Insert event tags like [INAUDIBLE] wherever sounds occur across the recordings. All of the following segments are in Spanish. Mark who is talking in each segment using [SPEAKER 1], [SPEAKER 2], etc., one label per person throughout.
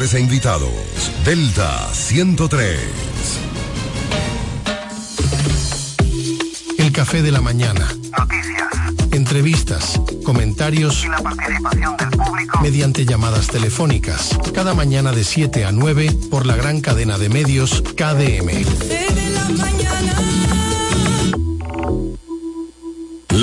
[SPEAKER 1] conductores e invitados. Delta 103.
[SPEAKER 2] El café de la mañana.
[SPEAKER 3] Noticias.
[SPEAKER 2] Entrevistas, comentarios
[SPEAKER 3] y la participación del público
[SPEAKER 2] mediante llamadas telefónicas. Cada mañana de 7 a 9 por la gran cadena de medios KDM.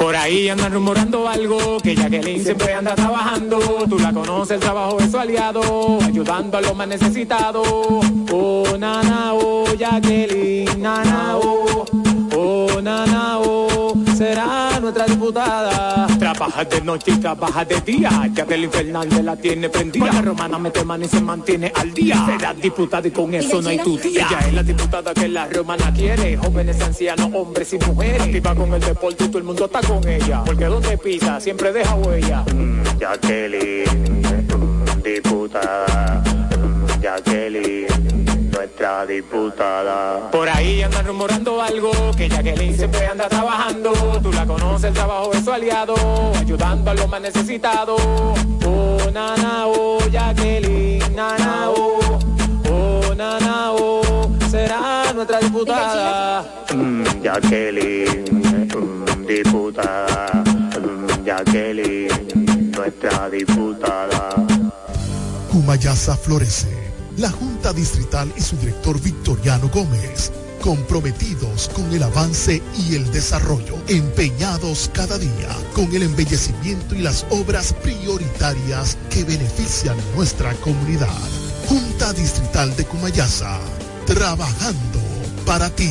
[SPEAKER 4] Por ahí andan rumorando algo, que Jacqueline siempre anda trabajando. Tú la conoces, el trabajo de su aliado, ayudando a los más necesitados. Oh, nana, oh, Jacqueline, nana, oh, oh, nana, oh, será nuestra diputada. Trabaja de noche y trabaja de día. Jacqueline Fernández la tiene prendida. La romana mete mano y se mantiene al día. Será diputada y con eso no hay tu día. Ella es la diputada que la romana quiere. Jóvenes, ancianos, hombres y mujeres. Activa con el deporte y todo el mundo está con ella. Porque donde pisa siempre deja huella.
[SPEAKER 5] Mm, Jacqueline, mm, diputada. Mm, Jacqueline, nuestra diputada.
[SPEAKER 4] Por ahí andan rumorando algo, que Jacqueline siempre anda trabajando. Tú la conoces, el trabajo de su aliado, ayudando a los más necesitados. Oh, nana, oh, Jacqueline, nana, oh, oh, nana, oh, será nuestra diputada.
[SPEAKER 5] Mm, Jacqueline, mm, diputada. Mm, Jacqueline, nuestra diputada.
[SPEAKER 6] Cumayasa florece. La Junta Distrital y su director Victoriano Gómez, comprometidos con el avance y el desarrollo, empeñados cada día con el embellecimiento y las obras prioritarias que benefician nuestra comunidad. Junta Distrital de Cumayasa, trabajando para ti.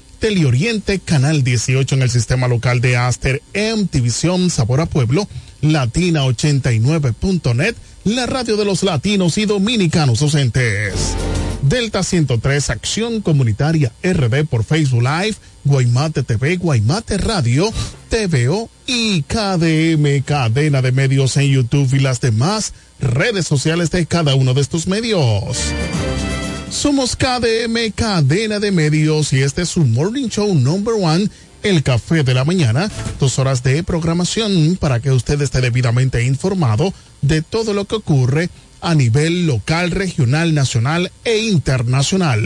[SPEAKER 7] Teleoriente, Canal 18 en el sistema local de Aster, MTVision, Sabor a Pueblo, Latina89.net, la radio de los latinos y dominicanos docentes. Delta 103, Acción Comunitaria RD por Facebook Live, Guaymate TV, Guaymate Radio, TVO y KDM, cadena de medios en YouTube y las demás redes sociales de cada uno de estos medios. Somos KDM, cadena de medios, y este es su Morning Show Number One, el café de la mañana, dos horas de programación para que usted esté debidamente informado de todo lo que ocurre a nivel local, regional, nacional e internacional.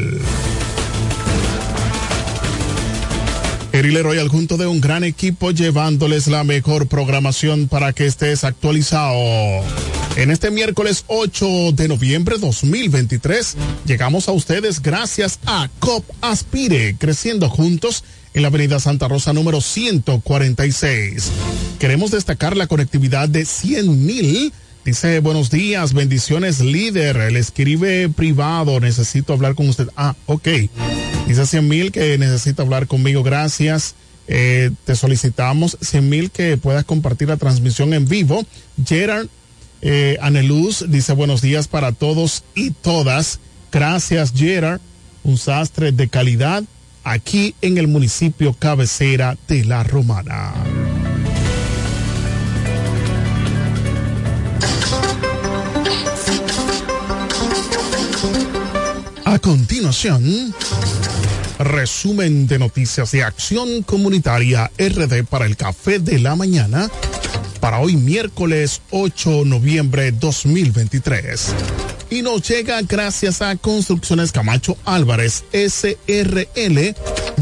[SPEAKER 7] Eri Royal junto de un gran equipo llevándoles la mejor programación para que estés actualizado. En este miércoles 8 de noviembre 2023 llegamos a ustedes gracias a COP Aspire, creciendo juntos en la avenida Santa Rosa número 146. Queremos destacar la conectividad de 100 mil. Dice, buenos días, bendiciones líder, el escribe privado, necesito hablar con usted. Ah, ok. Dice 100 mil que necesita hablar conmigo, gracias. Eh, te solicitamos 100 mil que puedas compartir la transmisión en vivo. Gerard eh, Aneluz dice buenos días para todos y todas. Gracias, Gerard. Un sastre de calidad aquí en el municipio cabecera de La Romana. A continuación, resumen de noticias de Acción Comunitaria RD para el Café de la Mañana para hoy miércoles 8 de noviembre 2023. Y nos llega gracias a Construcciones Camacho Álvarez SRL,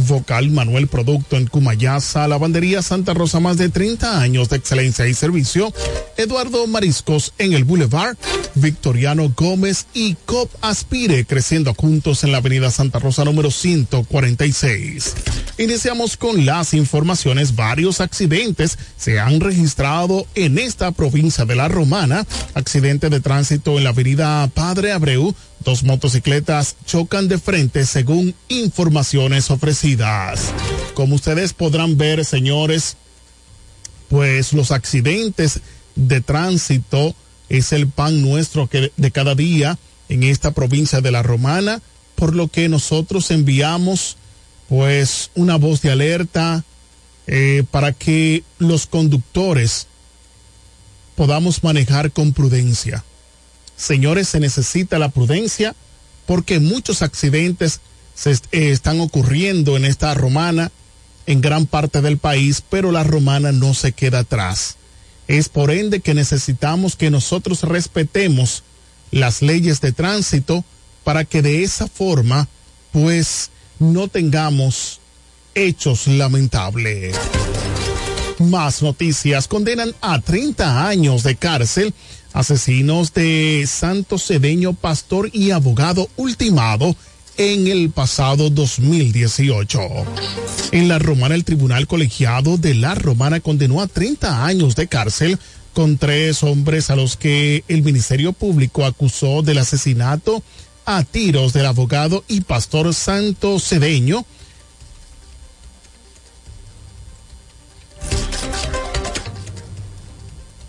[SPEAKER 7] Vocal Manuel Producto en Cumayasa, Lavandería Santa Rosa, más de 30 años de excelencia y servicio, Eduardo Mariscos en el Boulevard, Victoriano Gómez y COP Aspire, creciendo juntos en la Avenida Santa Rosa número 146. Iniciamos con las informaciones. Varios accidentes se han registrado en esta provincia de La Romana. Accidente de tránsito en la avenida Padre Abreu. Dos motocicletas chocan de frente según informaciones ofrecidas. Como ustedes podrán ver, señores, pues los accidentes de tránsito es el pan nuestro que de cada día en esta provincia de La Romana, por lo que nosotros enviamos pues una voz de alerta eh, para que los conductores podamos manejar con prudencia. Señores, se necesita la prudencia porque muchos accidentes se eh, están ocurriendo en esta romana en gran parte del país, pero la romana no se queda atrás. Es por ende que necesitamos que nosotros respetemos las leyes de tránsito para que de esa forma, pues, no tengamos hechos lamentables. Más noticias condenan a 30 años de cárcel asesinos de Santo Cedeño, pastor y abogado ultimado en el pasado 2018. En la Romana, el Tribunal Colegiado de la Romana condenó a 30 años de cárcel con tres hombres a los que el Ministerio Público acusó del asesinato a tiros del abogado y pastor Santo Cedeño.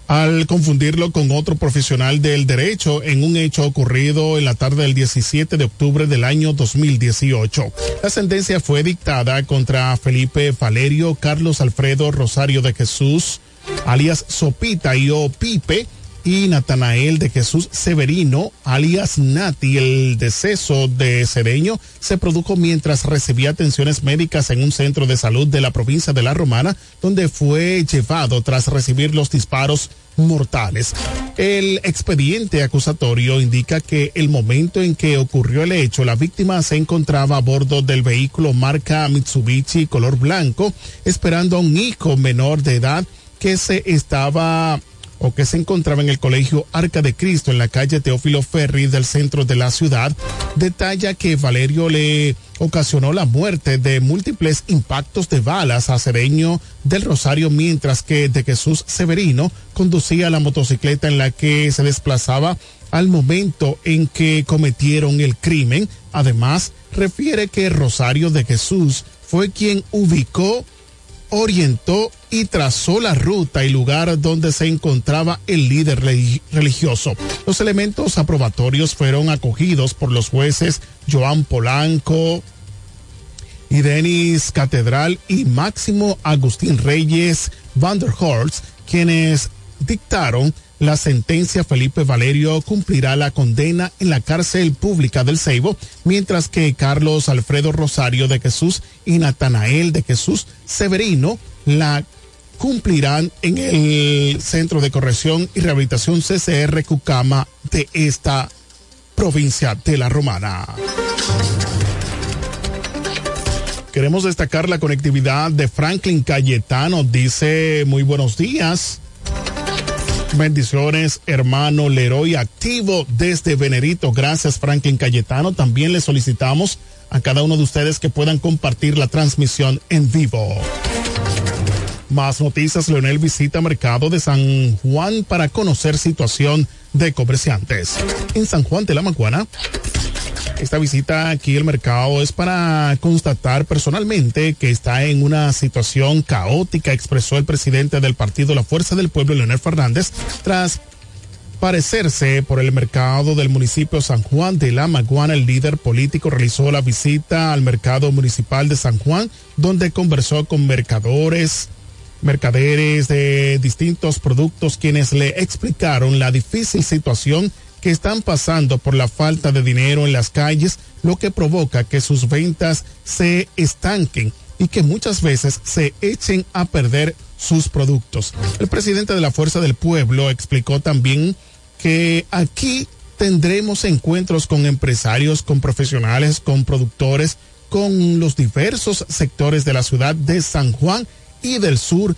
[SPEAKER 7] Al confundirlo con otro profesional del derecho en un hecho ocurrido en la tarde del 17 de octubre del año 2018. La sentencia fue dictada contra Felipe Valerio Carlos Alfredo Rosario de Jesús, alias Sopita y O Pipe, y Natanael de Jesús Severino, alias Nati. El deceso de Cedeño se produjo mientras recibía atenciones médicas en un centro de salud de la provincia de La Romana, donde fue llevado tras recibir los disparos mortales. El expediente acusatorio indica que el momento en que ocurrió el hecho, la víctima se encontraba a bordo del vehículo marca Mitsubishi color blanco, esperando a un hijo menor de edad que se estaba que se encontraba en el colegio Arca de Cristo en la calle Teófilo Ferri del centro de la ciudad, detalla que Valerio le ocasionó la muerte de múltiples impactos de balas a Cereño del Rosario mientras que de Jesús Severino conducía la motocicleta en la que se desplazaba al momento en que cometieron el crimen. Además, refiere que Rosario de Jesús fue quien ubicó orientó y trazó la ruta y lugar donde se encontraba el líder religioso. Los elementos aprobatorios fueron acogidos por los jueces Joan Polanco y Denis Catedral y Máximo Agustín Reyes van der Horst, quienes dictaron la sentencia, Felipe Valerio cumplirá la condena en la cárcel pública del Ceibo, mientras que Carlos Alfredo Rosario de Jesús y Natanael de Jesús Severino la cumplirán en el Centro de Corrección y Rehabilitación CCR Cucama de esta provincia de la Romana. Queremos destacar la conectividad de Franklin Cayetano. Dice muy buenos días. Bendiciones, hermano Leroy, activo desde Venerito. Gracias, Franklin Cayetano. También le solicitamos a cada uno de ustedes que puedan compartir la transmisión en vivo. Más noticias, Leonel visita mercado de San Juan para conocer situación de comerciantes. En San Juan de la Maguana, esta visita aquí al mercado es para constatar personalmente que está en una situación caótica, expresó el presidente del partido La Fuerza del Pueblo, Leonel Fernández, tras parecerse por el mercado del municipio San Juan de la Maguana, el líder político realizó la visita al mercado municipal de San Juan, donde conversó con mercadores, mercaderes de distintos productos, quienes le explicaron la difícil situación que están pasando por la falta de dinero en las calles, lo que provoca que sus ventas se estanquen y que muchas veces se echen a perder sus productos. El presidente de la Fuerza del Pueblo explicó también que aquí tendremos encuentros con empresarios, con profesionales, con productores, con los diversos sectores de la ciudad de San Juan y del sur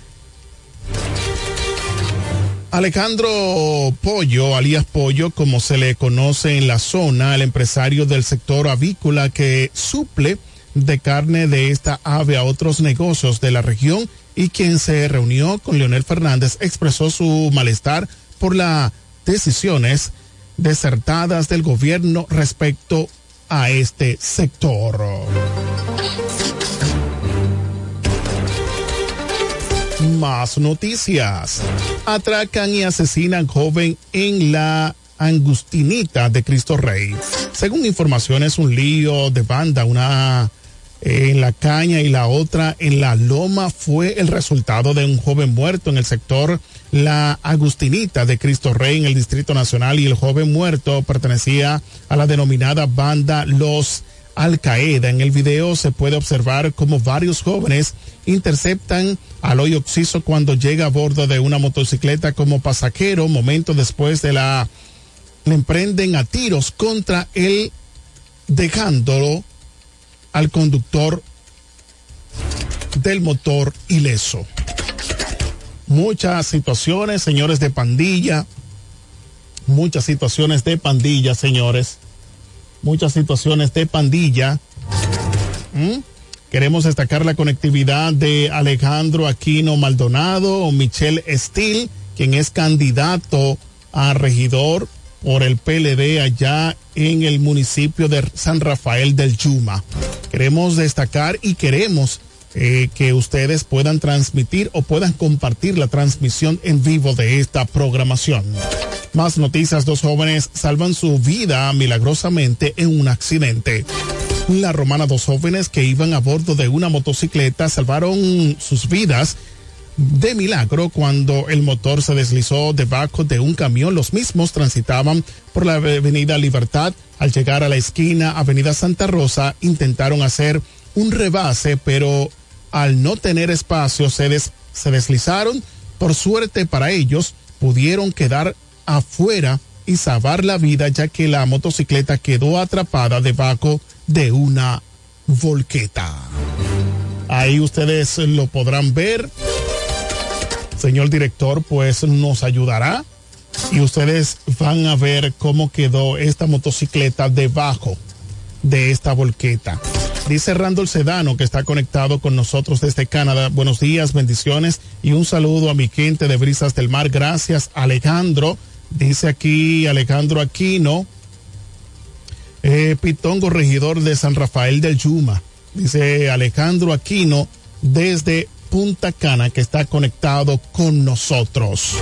[SPEAKER 7] Alejandro Pollo, alias Pollo, como se le conoce en la zona, el empresario del sector avícola que suple de carne de esta ave a otros negocios de la región y quien se reunió con Leonel Fernández expresó su malestar por las decisiones desertadas del gobierno respecto a este sector. Más noticias. Atracan y asesinan joven en la Angustinita de Cristo Rey. Según informaciones, un lío de banda, una en la caña y la otra en la loma fue el resultado de un joven muerto en el sector La Agustinita de Cristo Rey en el Distrito Nacional y el joven muerto pertenecía a la denominada banda Los Al Qaeda. En el video se puede observar como varios jóvenes interceptan al hoyo oxiso cuando llega a bordo de una motocicleta como pasajero. Momento después de la le emprenden a tiros contra él, dejándolo al conductor del motor ileso. Muchas situaciones, señores de pandilla, muchas situaciones de pandilla, señores, muchas situaciones de pandilla. ¿Mm? Queremos destacar la conectividad de Alejandro Aquino Maldonado o Michelle Steele, quien es candidato a regidor por el PLD allá en el municipio de San Rafael del Yuma. Queremos destacar y queremos eh, que ustedes puedan transmitir o puedan compartir la transmisión en vivo de esta programación. Más noticias, dos jóvenes salvan su vida milagrosamente en un accidente. La Romana, dos jóvenes que iban a bordo de una motocicleta salvaron sus vidas de milagro cuando el motor se deslizó debajo de un camión. Los mismos transitaban por la avenida Libertad. Al llegar a la esquina Avenida Santa Rosa intentaron hacer un rebase, pero al no tener espacio se, se deslizaron. Por suerte para ellos pudieron quedar afuera y salvar la vida ya que la motocicleta quedó atrapada debajo de una volqueta. Ahí ustedes lo podrán ver. señor director, pues nos ayudará y ustedes van a ver cómo quedó esta motocicleta debajo de esta volqueta. Dice Randall Sedano que está conectado con nosotros desde Canadá. Buenos días, bendiciones y un saludo a mi gente de Brisas del Mar. Gracias, Alejandro. Dice aquí Alejandro Aquino, eh, Pitongo, regidor de San Rafael del Yuma. Dice Alejandro Aquino desde Punta Cana que está conectado con nosotros.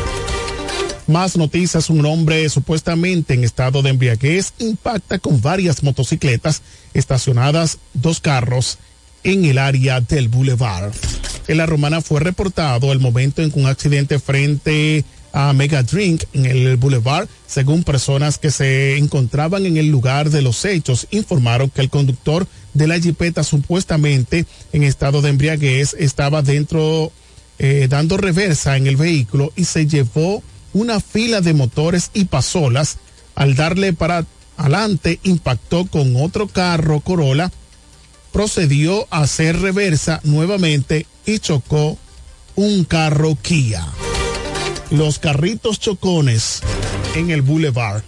[SPEAKER 7] Más noticias, un hombre supuestamente en estado de embriaguez impacta con varias motocicletas estacionadas, dos carros en el área del boulevard. En la romana fue reportado el momento en que un accidente frente a Mega Drink en el boulevard, según personas que se encontraban en el lugar de los hechos, informaron que el conductor de la jipeta supuestamente en estado de embriaguez estaba dentro eh, dando reversa en el vehículo y se llevó una fila de motores y pasolas. Al darle para adelante, impactó con otro carro Corolla, procedió a hacer reversa nuevamente y chocó un carro Kia. Los carritos chocones en el boulevard.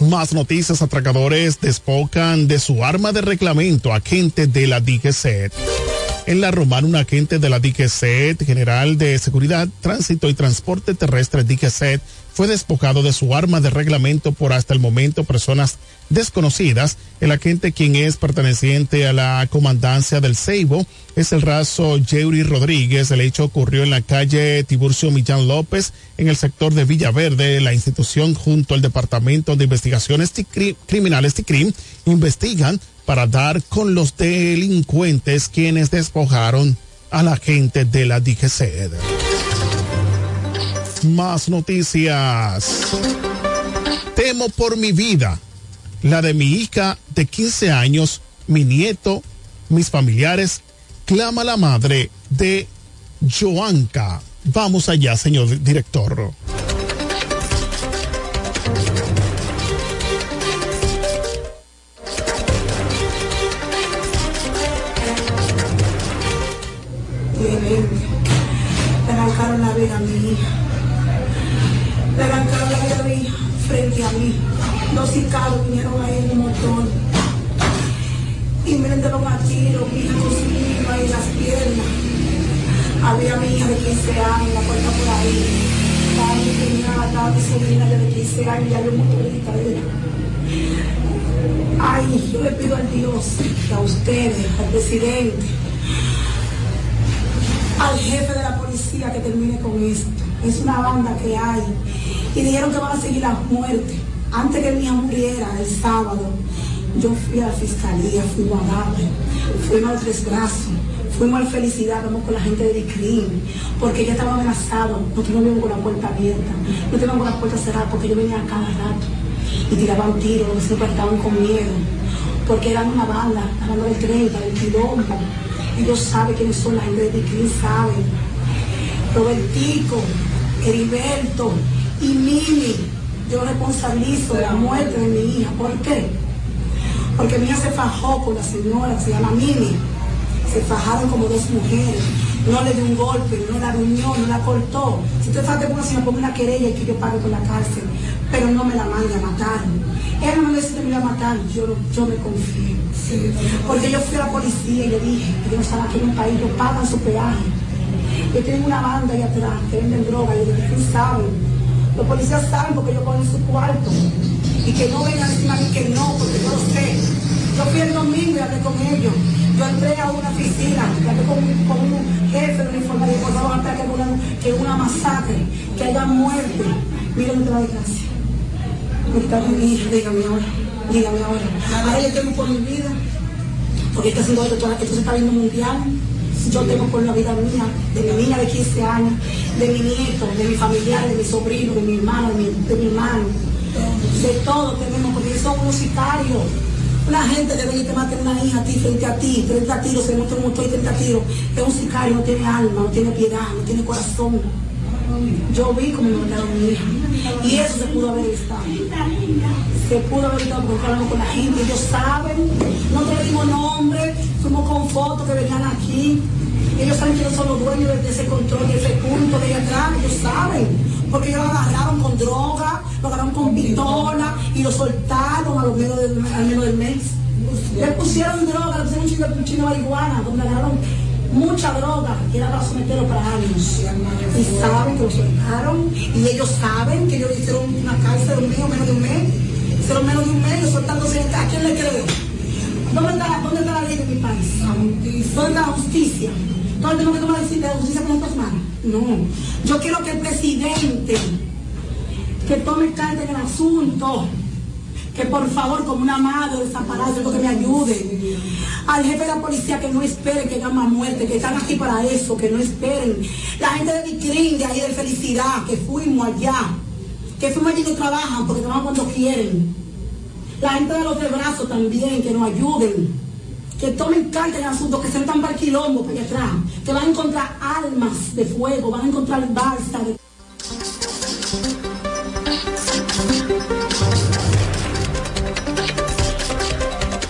[SPEAKER 7] Más noticias, atracadores despocan de su arma de reglamento a gente de la DGCET. En la Romana, un agente de la DGCET, General de Seguridad, Tránsito y Transporte Terrestre DGCET, fue despojado de su arma de reglamento por hasta el momento personas desconocidas. El agente, quien es perteneciente a la comandancia del Ceibo, es el raso Yeuri Rodríguez. El hecho ocurrió en la calle Tiburcio Millán López, en el sector de Villaverde. La institución, junto al Departamento de Investigaciones Criminales TICRIM, investigan para dar con los delincuentes quienes despojaron a la gente de la DGCED. Más noticias. Temo por mi vida, la de mi hija de 15 años, mi nieto, mis familiares, clama la madre de Joanca. Vamos allá, señor director.
[SPEAKER 8] Le arrancaron la vida a mi hija. Le arrancaron la vida a mi hija frente a mí. Dos sicarios vinieron ahí en un motor. Y me dieron a tiro, mi hija con las piernas. Había mi hija de 15 años, la puerta por ahí. Estaba mi cuñada, estaba mi de 15 años, ya yo motorista de ella. Ay, yo le pido a Dios, a ustedes, al presidente, al jefe de la policía que termine con esto. Es una banda que hay. Y dijeron que van a seguir las muertes. Antes que mi hija muriera el sábado, yo fui a la fiscalía, fuimos a darle, fuimos al tres brazos, fuimos al felicidad, vamos con la gente del crimen, porque ella estaba amenazado, nosotros no vivimos con la puerta abierta, no teníamos la puerta cerrada, porque yo venía cada rato y tiraban tiros, los vecinos estaban con miedo, porque eran una banda, la banda del 30, del quilombo, ellos saben quiénes son la gente de Diclín, saben. Robertico, Heriberto y Mimi, yo responsabilizo de la muerte de mi hija. ¿Por qué? Porque mi hija se fajó con la señora, se llama Mimi. Se fajaron como dos mujeres. No le dio un golpe, no la reunió, no la cortó. Si usted sabe que si me pongo una querella y que yo pague con la cárcel, pero no me la mande a matar. Ella no me dice que me iba a matar, yo, yo me confío. Porque yo fui a la policía y le dije que yo estaba aquí en un país, ellos pagan su peaje. Yo tengo una banda ahí atrás que venden droga y ellos saben. Los policías saben porque ellos ponen su cuarto. Y que no vengan encima de que no, porque yo lo sé. Yo fui el domingo y hablé con ellos. Yo entré a una oficina, hablé con, con un jefe de uniforme y por favor, antes que una, que una masacre, que haya muerte. Miren otra desgracia. Dígame ahora, dígame ahora. Ahora yo tengo por mi vida, porque está haciendo esto, esto se está viendo mundial. Yo tengo por la vida mía, de mi niña de 15 años, de mi nieto, de mi familiar, de mi sobrino, de mi hermano, de mi, de mi hermano. De todo tenemos, porque son unos sicarios. Una gente que venir y te mate una hija a ti, frente a ti, 30 tiros, se monta un motor y 30 tiros. Es un sicario, no tiene alma, no tiene piedad, no tiene corazón. Yo vi cómo mataron a mi hija. Y eso se pudo haber estado. Se pudo haber estado porque hablamos con la gente, ellos saben. Nosotros le dimos nombre, fuimos con fotos que venían aquí. Ellos saben quiénes son los dueños de, ese control, de ese punto de allá atrás, ellos saben. Porque ellos lo agarraron con droga, lo agarraron con pistola y lo soltaron a los menos del, al menos del mes. Le pusieron droga, le pusieron un chino, chino de marihuana, donde agarraron mucha droga, que era para someterlo para años. Y saben que lo soltaron, y ellos saben que ellos hicieron una cárcel de un mes o menos de un mes. Hicieron menos de un ellos soltándose. ¿A quién le creo? ¿Dónde está, ¿Dónde está la ley de mi país? ¿Dónde está la justicia? ¿Dónde tengo que tomar decir de la justicia con nuestras manos? No. Yo quiero que el presidente que tome carta en el asunto, que por favor, como una madre desaparece, que me ayude. Al jefe de la policía que no espere que más muerte, que están aquí para eso, que no esperen. La gente de Vitrín, de ahí de Felicidad, que fuimos allá, que fuimos allí trabajan porque trabajan cuando quieren. La gente de los de brazos también, que nos ayuden. Que tomen carta en el asunto, que se metan para el quilombo, para allá. Que van a encontrar armas de fuego, van a encontrar balsa de...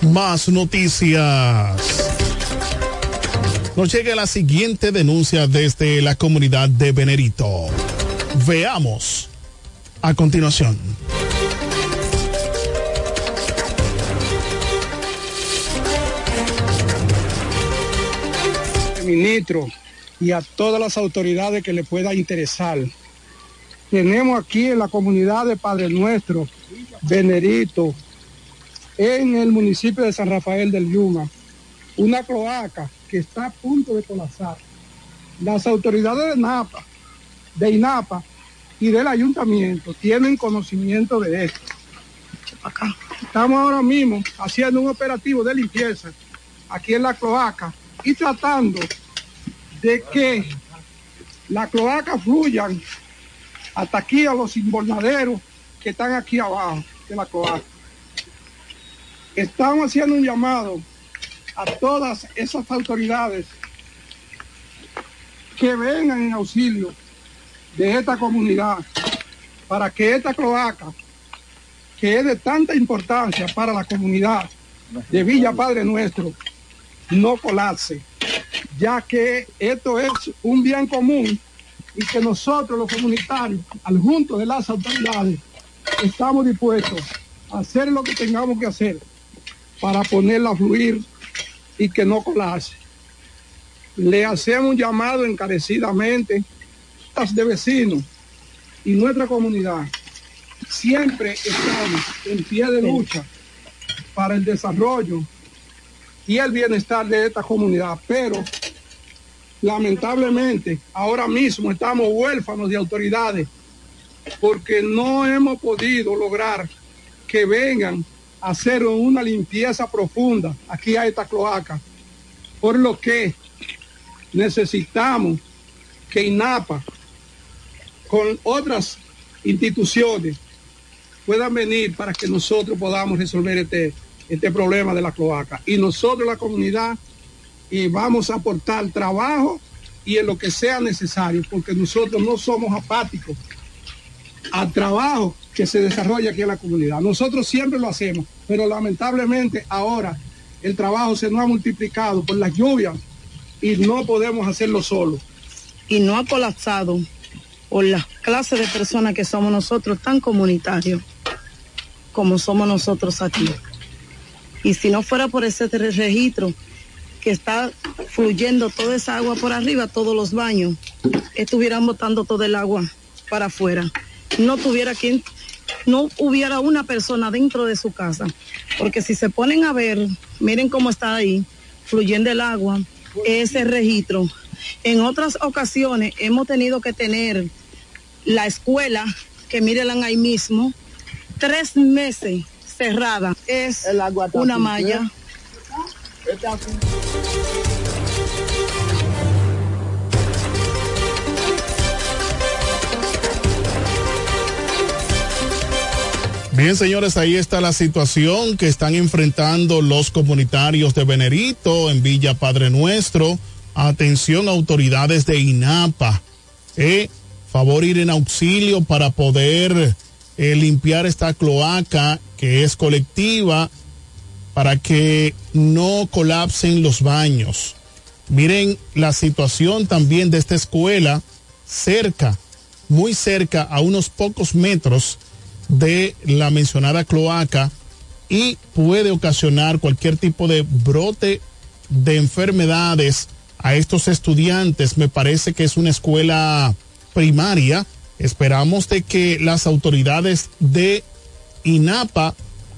[SPEAKER 7] Más noticias. Nos llega la siguiente denuncia desde la comunidad de Venerito. Veamos a continuación.
[SPEAKER 9] ministro y a todas las autoridades que le pueda interesar. Tenemos aquí en la comunidad de Padre Nuestro, Venerito, en el municipio de San Rafael del Yuma, una cloaca que está a punto de colapsar. Las autoridades de NAPA, de INAPA y del ayuntamiento tienen conocimiento de esto. Estamos ahora mismo haciendo un operativo de limpieza aquí en la cloaca y tratando de que la cloaca fluyan hasta aquí a los invernaderos que están aquí abajo de la cloaca. Estamos haciendo un llamado a todas esas autoridades que vengan en auxilio de esta comunidad para que esta cloaca, que es de tanta importancia para la comunidad de Villa Padre Nuestro, no colapse, ya que esto es un bien común y que nosotros los comunitarios, al junto de las autoridades, estamos dispuestos a hacer lo que tengamos que hacer para ponerla a fluir y que no colapse. Le hacemos un llamado encarecidamente de vecinos y nuestra comunidad. Siempre estamos en pie de lucha para el desarrollo y el bienestar de esta comunidad, pero lamentablemente ahora mismo estamos huérfanos de autoridades porque no hemos podido lograr que vengan a hacer una limpieza profunda aquí a esta cloaca, por lo que necesitamos que INAPA con otras instituciones puedan venir para que nosotros podamos resolver este, este problema de la cloaca. Y nosotros, la comunidad, y vamos a aportar trabajo y en lo que sea necesario, porque nosotros no somos apáticos al trabajo que se desarrolla aquí en la comunidad. Nosotros siempre lo hacemos, pero lamentablemente ahora el trabajo se nos ha multiplicado por las lluvias y no podemos hacerlo solo.
[SPEAKER 10] Y no ha colapsado por las clases de personas que somos nosotros tan comunitarios como somos nosotros aquí. Y si no fuera por ese registro que está fluyendo toda esa agua por arriba, todos los baños, estuvieran botando todo el agua para afuera. No tuviera quien, no hubiera una persona dentro de su casa. Porque si se ponen a ver, miren cómo está ahí, fluyendo el agua, ese registro. En otras ocasiones hemos tenido que tener la escuela, que mírenla ahí mismo, tres meses cerrada. Es una malla.
[SPEAKER 7] Bien, señores, ahí está la situación que están enfrentando los comunitarios de Venerito en Villa Padre Nuestro. Atención, autoridades de INAPA. Eh, favor ir en auxilio para poder eh, limpiar esta cloaca que es colectiva para que no colapsen los baños. Miren la situación también de esta escuela cerca, muy cerca, a unos pocos metros de la mencionada cloaca y puede ocasionar cualquier tipo de brote de enfermedades a estos estudiantes. Me parece que es una escuela primaria. Esperamos de que las autoridades de INAPA,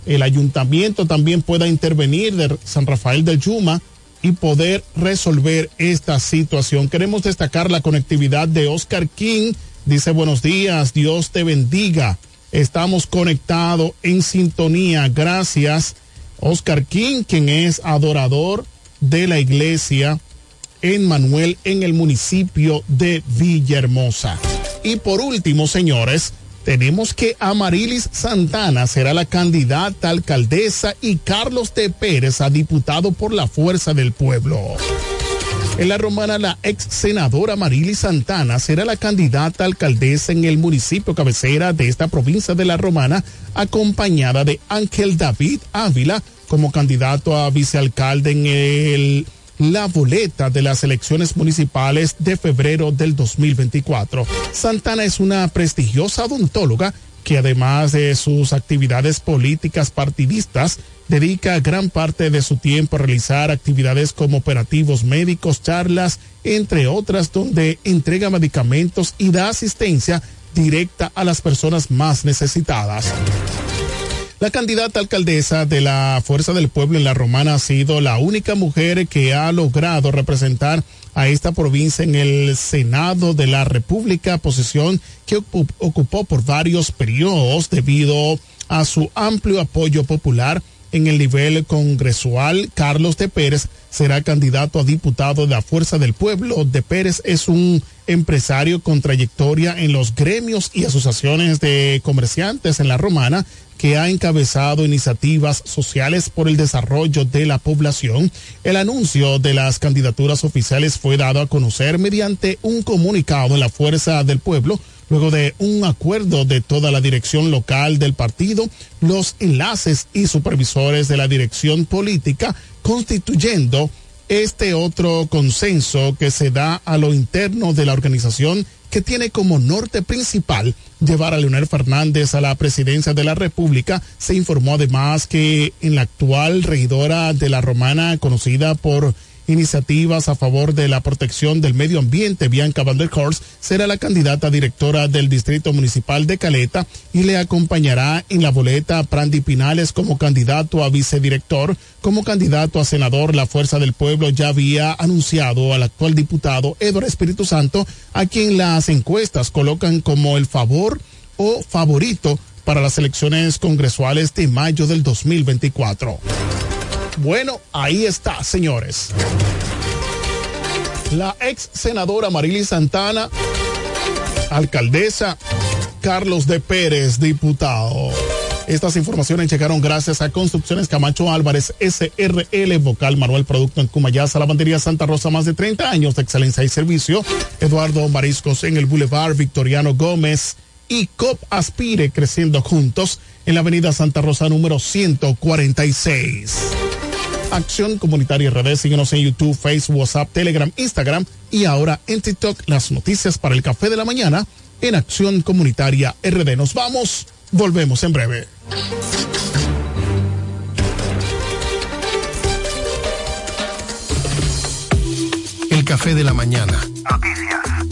[SPEAKER 7] el ayuntamiento también pueda intervenir de San Rafael del Yuma y poder resolver esta situación. Queremos destacar la conectividad de Oscar King. Dice buenos días, Dios te bendiga. Estamos conectados en sintonía. Gracias, Oscar King, quien es adorador de la iglesia en Manuel, en el municipio de Villahermosa. Y por último, señores, tenemos que Amarilis Santana será la candidata alcaldesa y Carlos de Pérez a diputado por la Fuerza del Pueblo. En la romana, la ex senadora Marilis Santana será la candidata alcaldesa en el municipio cabecera de esta provincia de la romana, acompañada de Ángel David Ávila como candidato a vicealcalde en el la boleta de las elecciones municipales de febrero del 2024. Santana es una prestigiosa odontóloga que además de sus actividades políticas partidistas, dedica gran parte de su tiempo a realizar actividades como operativos médicos, charlas, entre otras, donde entrega medicamentos y da asistencia directa a las personas más necesitadas. La candidata alcaldesa de la Fuerza del Pueblo en la Romana ha sido la única mujer que ha logrado representar a esta provincia en el Senado de la República, posición que ocupó por varios periodos debido a su amplio apoyo popular en el nivel congresual. Carlos de Pérez será candidato a diputado de la Fuerza del Pueblo. De Pérez es un empresario con trayectoria en los gremios y asociaciones de comerciantes en la Romana que ha encabezado iniciativas sociales por el desarrollo de la población. El anuncio de las candidaturas oficiales fue dado a conocer mediante un comunicado en la Fuerza del Pueblo luego de un acuerdo de toda la dirección local del partido, los enlaces y supervisores de la dirección política, constituyendo este otro consenso que se da a lo interno de la organización que tiene como norte principal llevar a Leonel Fernández a la presidencia de la República. Se informó además que en la actual regidora de la Romana, conocida por iniciativas a favor de la protección del medio ambiente, Bianca Van der Horst, será la candidata directora del Distrito Municipal de Caleta y le acompañará en la boleta Prandi Pinales como candidato a vicedirector. Como candidato a senador, la Fuerza del Pueblo ya había anunciado al actual diputado Eduardo Espíritu Santo, a quien las encuestas colocan como el favor o favorito para las elecciones congresuales de mayo del 2024. Bueno, ahí está, señores. La ex senadora Marily Santana, alcaldesa Carlos de Pérez, diputado. Estas informaciones llegaron gracias a Construcciones Camacho Álvarez, SRL, Vocal Manuel Producto en Cumayasa, Lavandería Santa Rosa, más de 30 años de excelencia y servicio. Eduardo Mariscos en el Boulevard Victoriano Gómez y COP Aspire creciendo juntos en la Avenida Santa Rosa número 146. Acción Comunitaria RD. Síguenos en YouTube, Facebook, WhatsApp, Telegram, Instagram y ahora en TikTok las noticias para el café de la mañana en Acción Comunitaria RD. Nos vamos, volvemos en breve.
[SPEAKER 2] El café de la mañana.
[SPEAKER 3] Noticias.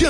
[SPEAKER 11] Joe.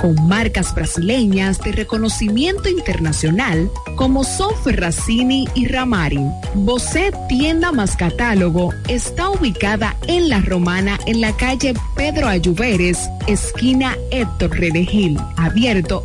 [SPEAKER 12] con marcas brasileñas de reconocimiento internacional como son Ferracini y Ramarin. Bocet Tienda más Catálogo está ubicada en La Romana en la calle Pedro Ayuberes, esquina Héctor Redegil, abierto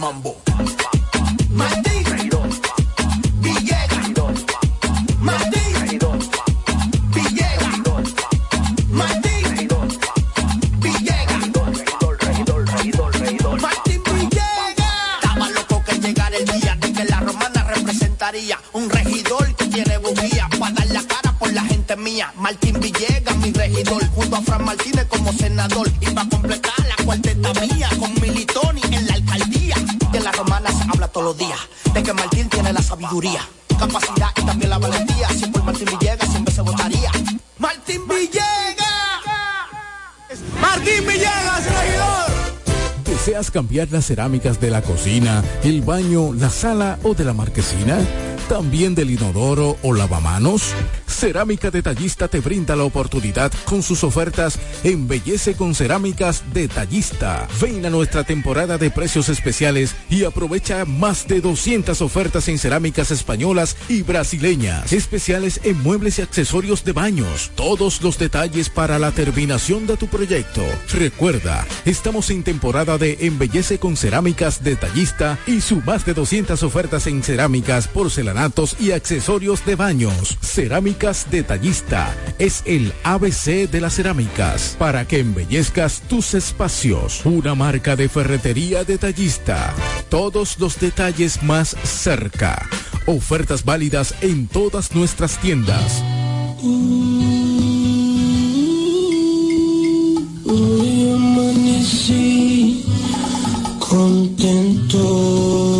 [SPEAKER 13] Mambo. Martín Villegas, mi regidor, junto a Fran Martínez como senador. Y para completar la cuarteta mía con Militoni en la alcaldía. En la romana se habla todos los días de que Martín tiene la sabiduría, capacidad y también la valentía. Si por Martín Villegas siempre se votaría. Martín Villegas. Martín Villegas, regidor.
[SPEAKER 14] ¿Deseas cambiar las cerámicas de la cocina, el baño, la sala o de la marquesina? ¿También del inodoro o lavamanos? Cerámica Detallista te brinda la oportunidad con sus ofertas Embellece con Cerámicas Detallista. Ven a nuestra temporada de precios especiales y aprovecha más de 200 ofertas en cerámicas españolas y brasileñas. Especiales en muebles y accesorios de baños. Todos los detalles para la terminación de tu proyecto. Recuerda, estamos en temporada de Embellece con Cerámicas Detallista y su más de 200 ofertas en cerámicas, porcelanatos y accesorios de baños. Cerámicas Detallista es el ABC de las cerámicas para que embellezcas tus espacios. Una marca de ferretería detallista. Todos los detalles más cerca. Ofertas válidas en todas nuestras tiendas.
[SPEAKER 15] Contento.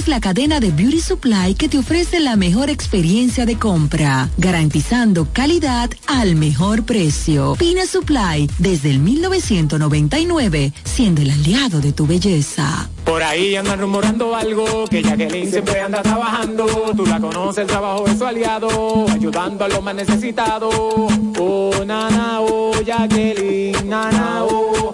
[SPEAKER 16] la cadena de Beauty Supply que te ofrece la mejor experiencia de compra, garantizando calidad al mejor precio. Pina Supply, desde el 1999, siendo el aliado de tu belleza.
[SPEAKER 4] Por ahí andan rumorando algo, que Jacqueline siempre anda trabajando. Tú la conoces, el trabajo es su aliado, ayudando a los más necesitados. Oh, nana, oh, Jacqueline, nana, oh,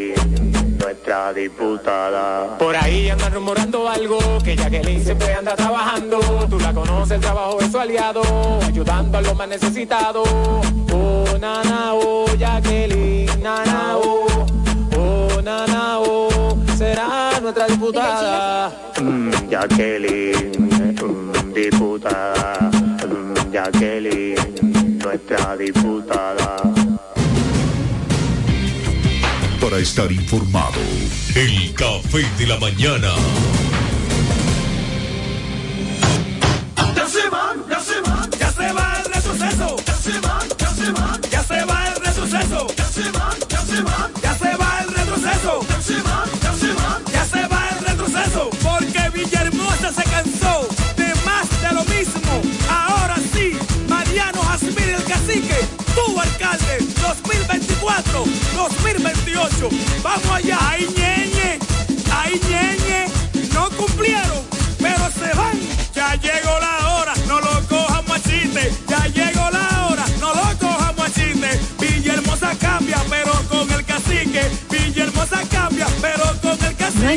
[SPEAKER 5] nuestra diputada.
[SPEAKER 4] Por ahí andan rumorando algo, que Jacqueline siempre anda trabajando. Tú la conoces, el trabajo es su aliado, ayudando a los más necesitados. Oh, nana, oh, Jacqueline, nana, oh, oh, nana, oh, será nuestra diputada.
[SPEAKER 5] Mm, Jacqueline, mm, diputada. Mm, Jacqueline, nuestra diputada.
[SPEAKER 17] Para estar informado, el café de la mañana.
[SPEAKER 18] Ya se van, ya se van, ya se va el retroceso. Ya se van, ya se van, ya se va el retroceso. Ya se van, ya se van, ya se va el retroceso. Ya se van, ya se van, ya se va el retroceso. Porque Villahermosa 2024, 2028. Vamos allá,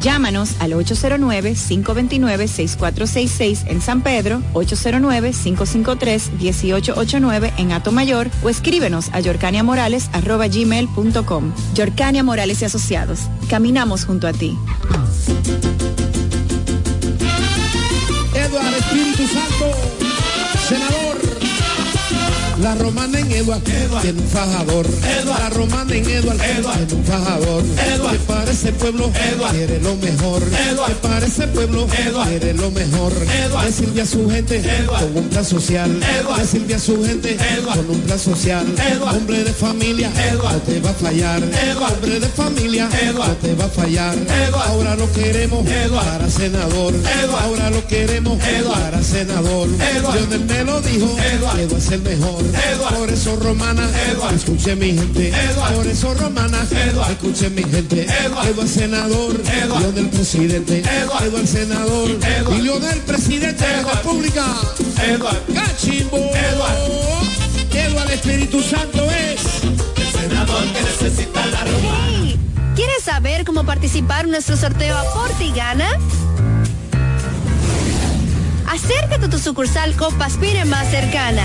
[SPEAKER 19] Llámanos al 809-529-6466 en San Pedro, 809-553-1889 en Atomayor o escríbenos a yorcaniamorales.com. Yorcania Morales y Asociados. Caminamos junto a ti.
[SPEAKER 20] Eduardo Espíritu Santo. La romana en Eduard, tiene un fajador. La romana en Eduard, tiene un fajador. Que para ese pueblo quiere lo mejor. Que para ese pueblo quiere lo mejor. Que sirve a su gente con un plan social. Que sirve a su gente con un plan social. Hombre de familia, no te va a fallar. Hombre de familia, no te va a fallar. Ahora lo queremos para senador. Ahora lo queremos para senador. Lionel me lo dijo, Eduard es el mejor. Por eso romana, escuche mi gente. Por eso romana, escuche mi gente. Eduard senador, León del presidente. Eduard senador, y León del presidente de la República. Cachimbo. Eduard Espíritu Santo es el senador que necesita la romana.
[SPEAKER 21] Hey, ¿Quieres saber cómo participar en nuestro sorteo Aporte y Gana? Acércate a tu sucursal Copaspire más cercana.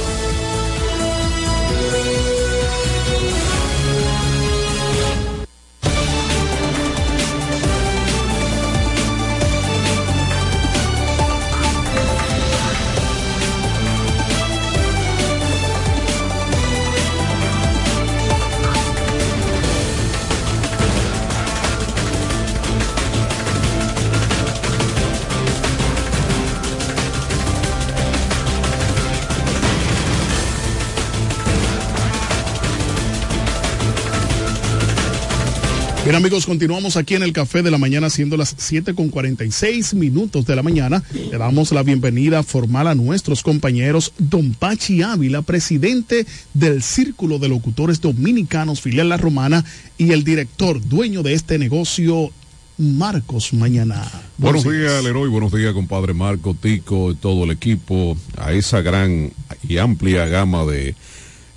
[SPEAKER 7] Bien amigos, continuamos aquí en el Café de la Mañana siendo las 7 con 46 minutos de la mañana. Le damos la bienvenida formal a nuestros compañeros Don Pachi Ávila, presidente del Círculo de Locutores Dominicanos Filial La Romana y el director, dueño de este negocio, Marcos Mañana.
[SPEAKER 22] Buenos días, Leroy. Buenos días, compadre Marco, Tico, todo el equipo, a esa gran y amplia gama de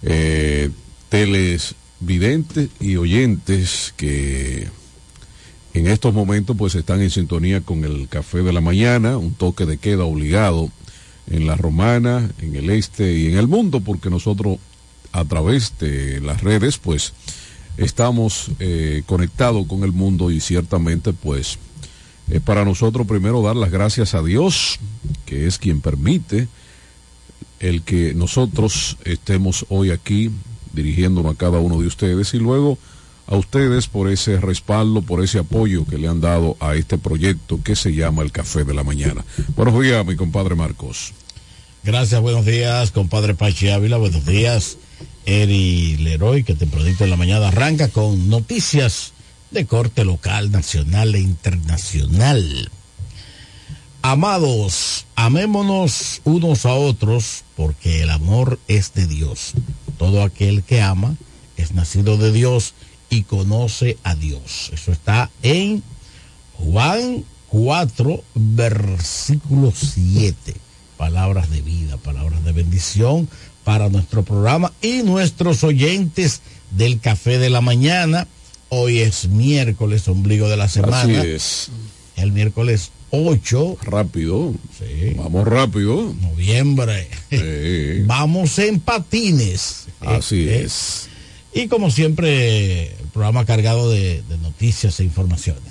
[SPEAKER 22] eh, teles videntes y oyentes que en estos momentos pues están en sintonía con el café de la mañana, un toque de queda obligado en la romana, en el este y en el mundo, porque nosotros a través de las redes pues estamos eh, conectados con el mundo y ciertamente pues es para nosotros primero dar las gracias a Dios, que es quien permite el que nosotros estemos hoy aquí dirigiéndonos a cada uno de ustedes y luego a ustedes por ese respaldo, por ese apoyo que le han dado a este proyecto que se llama el Café de la Mañana. Buenos días, mi compadre Marcos.
[SPEAKER 23] Gracias, buenos días, compadre Pachi Ávila, buenos días, Eri Leroy, que te proyecto en la mañana arranca con noticias de corte local, nacional e internacional. Amados, amémonos unos a otros porque el amor es de Dios. Todo aquel que ama es nacido de Dios y conoce a Dios. Eso está en Juan 4, versículo 7. Palabras de vida, palabras de bendición para nuestro programa y nuestros oyentes del café de la mañana. Hoy es miércoles, ombligo de la semana.
[SPEAKER 22] Así es.
[SPEAKER 23] El miércoles 8.
[SPEAKER 22] Rápido.
[SPEAKER 23] Sí.
[SPEAKER 22] Vamos rápido.
[SPEAKER 23] Noviembre.
[SPEAKER 22] Sí. [LAUGHS]
[SPEAKER 23] Vamos en patines.
[SPEAKER 22] Así
[SPEAKER 23] Eh,
[SPEAKER 22] es.
[SPEAKER 23] Y como siempre, el programa cargado de, de noticias e informaciones.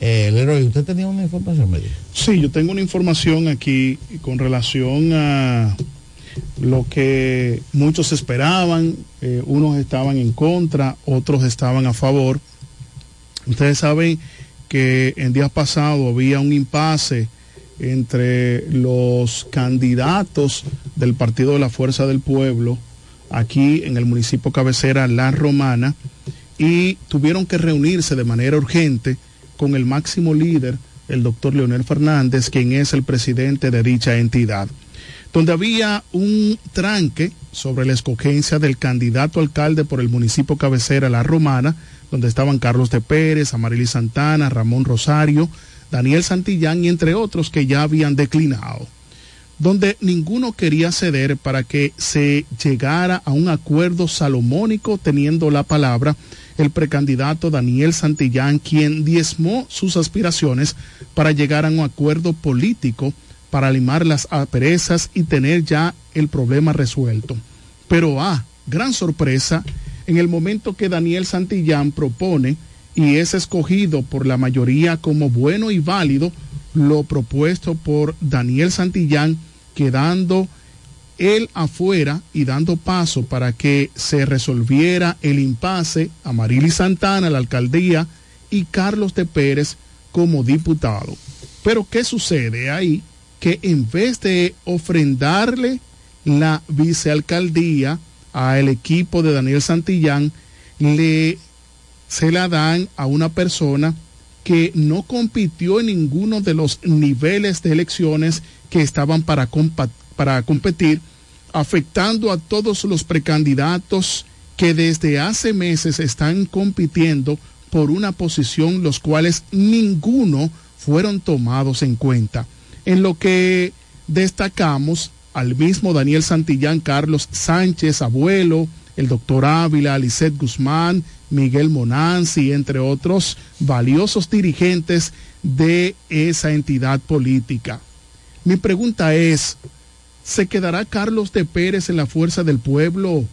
[SPEAKER 23] Eh, Leroy, ¿usted tenía una información? Me dijo?
[SPEAKER 7] Sí, yo tengo una información aquí con relación a lo que muchos esperaban, eh, unos estaban en contra, otros estaban a favor. Ustedes saben que en días pasados había un impasse entre los candidatos del Partido de la Fuerza del Pueblo aquí en el municipio cabecera La Romana y tuvieron que reunirse de manera urgente con el máximo líder, el doctor Leonel Fernández, quien es el presidente de dicha entidad, donde había un tranque sobre la escogencia del candidato alcalde por el municipio cabecera La Romana, donde estaban Carlos de Pérez, Amarili Santana, Ramón Rosario, Daniel Santillán y entre otros que ya habían declinado donde ninguno quería ceder para que se llegara a un acuerdo salomónico teniendo la palabra el precandidato Daniel Santillán, quien diezmó sus aspiraciones para llegar a un acuerdo político para limar las aperezas y tener ya el problema resuelto. Pero, ah, gran sorpresa, en el momento que Daniel Santillán propone y es escogido por la mayoría como bueno y válido, lo propuesto por Daniel Santillán, quedando él afuera y dando paso para que se resolviera el impasse a Marily Santana, la alcaldía, y Carlos de Pérez como diputado. Pero ¿qué sucede ahí? Que en vez de ofrendarle la vicealcaldía al equipo de Daniel Santillán, le se la dan a una persona que no compitió en ninguno de los niveles de elecciones que estaban para, para competir, afectando a todos los precandidatos que desde hace meses están compitiendo por una posición, los cuales ninguno fueron tomados en cuenta. En lo que destacamos al mismo Daniel Santillán, Carlos Sánchez, abuelo, el doctor Ávila, Lisette Guzmán, Miguel Monanzi, entre otros valiosos dirigentes de esa entidad política. Mi pregunta es, ¿se quedará Carlos de Pérez en la fuerza del pueblo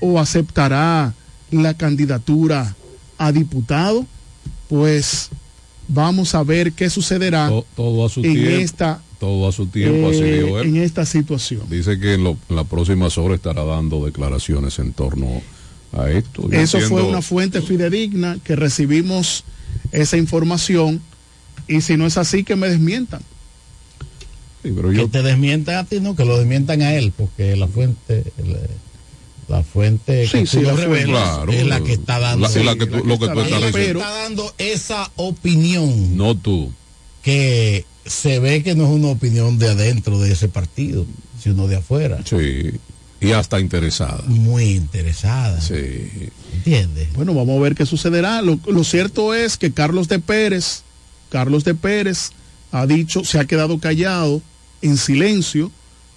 [SPEAKER 7] o aceptará la candidatura a diputado? Pues vamos a ver qué sucederá
[SPEAKER 22] todo, todo a su
[SPEAKER 7] en
[SPEAKER 22] tiempo.
[SPEAKER 7] esta
[SPEAKER 22] todo a su tiempo, así
[SPEAKER 7] eh,
[SPEAKER 22] dijo él.
[SPEAKER 7] en esta situación.
[SPEAKER 22] Dice que en, lo- en las próximas horas estará dando declaraciones en torno a esto. Yo
[SPEAKER 7] Eso fue una fuente fidedigna que recibimos esa información y si no es así que me desmientan.
[SPEAKER 23] que te desmientan a ti, no, que lo desmientan a él, porque la fuente, la fuente
[SPEAKER 7] Sí,
[SPEAKER 23] que
[SPEAKER 7] sí,
[SPEAKER 23] tú
[SPEAKER 7] la
[SPEAKER 23] revelas
[SPEAKER 22] Claro.
[SPEAKER 23] es la que está dando,
[SPEAKER 22] La- es la que tú- lo que tú
[SPEAKER 23] es la
[SPEAKER 22] estás
[SPEAKER 23] que
[SPEAKER 22] diciendo.
[SPEAKER 23] está dando esa opinión.
[SPEAKER 22] No tú.
[SPEAKER 23] Que se ve que no es una opinión de adentro de ese partido, sino de afuera.
[SPEAKER 22] Sí. Y hasta interesada.
[SPEAKER 23] Muy interesada.
[SPEAKER 22] Sí.
[SPEAKER 23] ¿Entiendes?
[SPEAKER 7] Bueno, vamos a ver qué sucederá. Lo, lo cierto es que Carlos de Pérez, Carlos de Pérez ha dicho, se ha quedado callado en silencio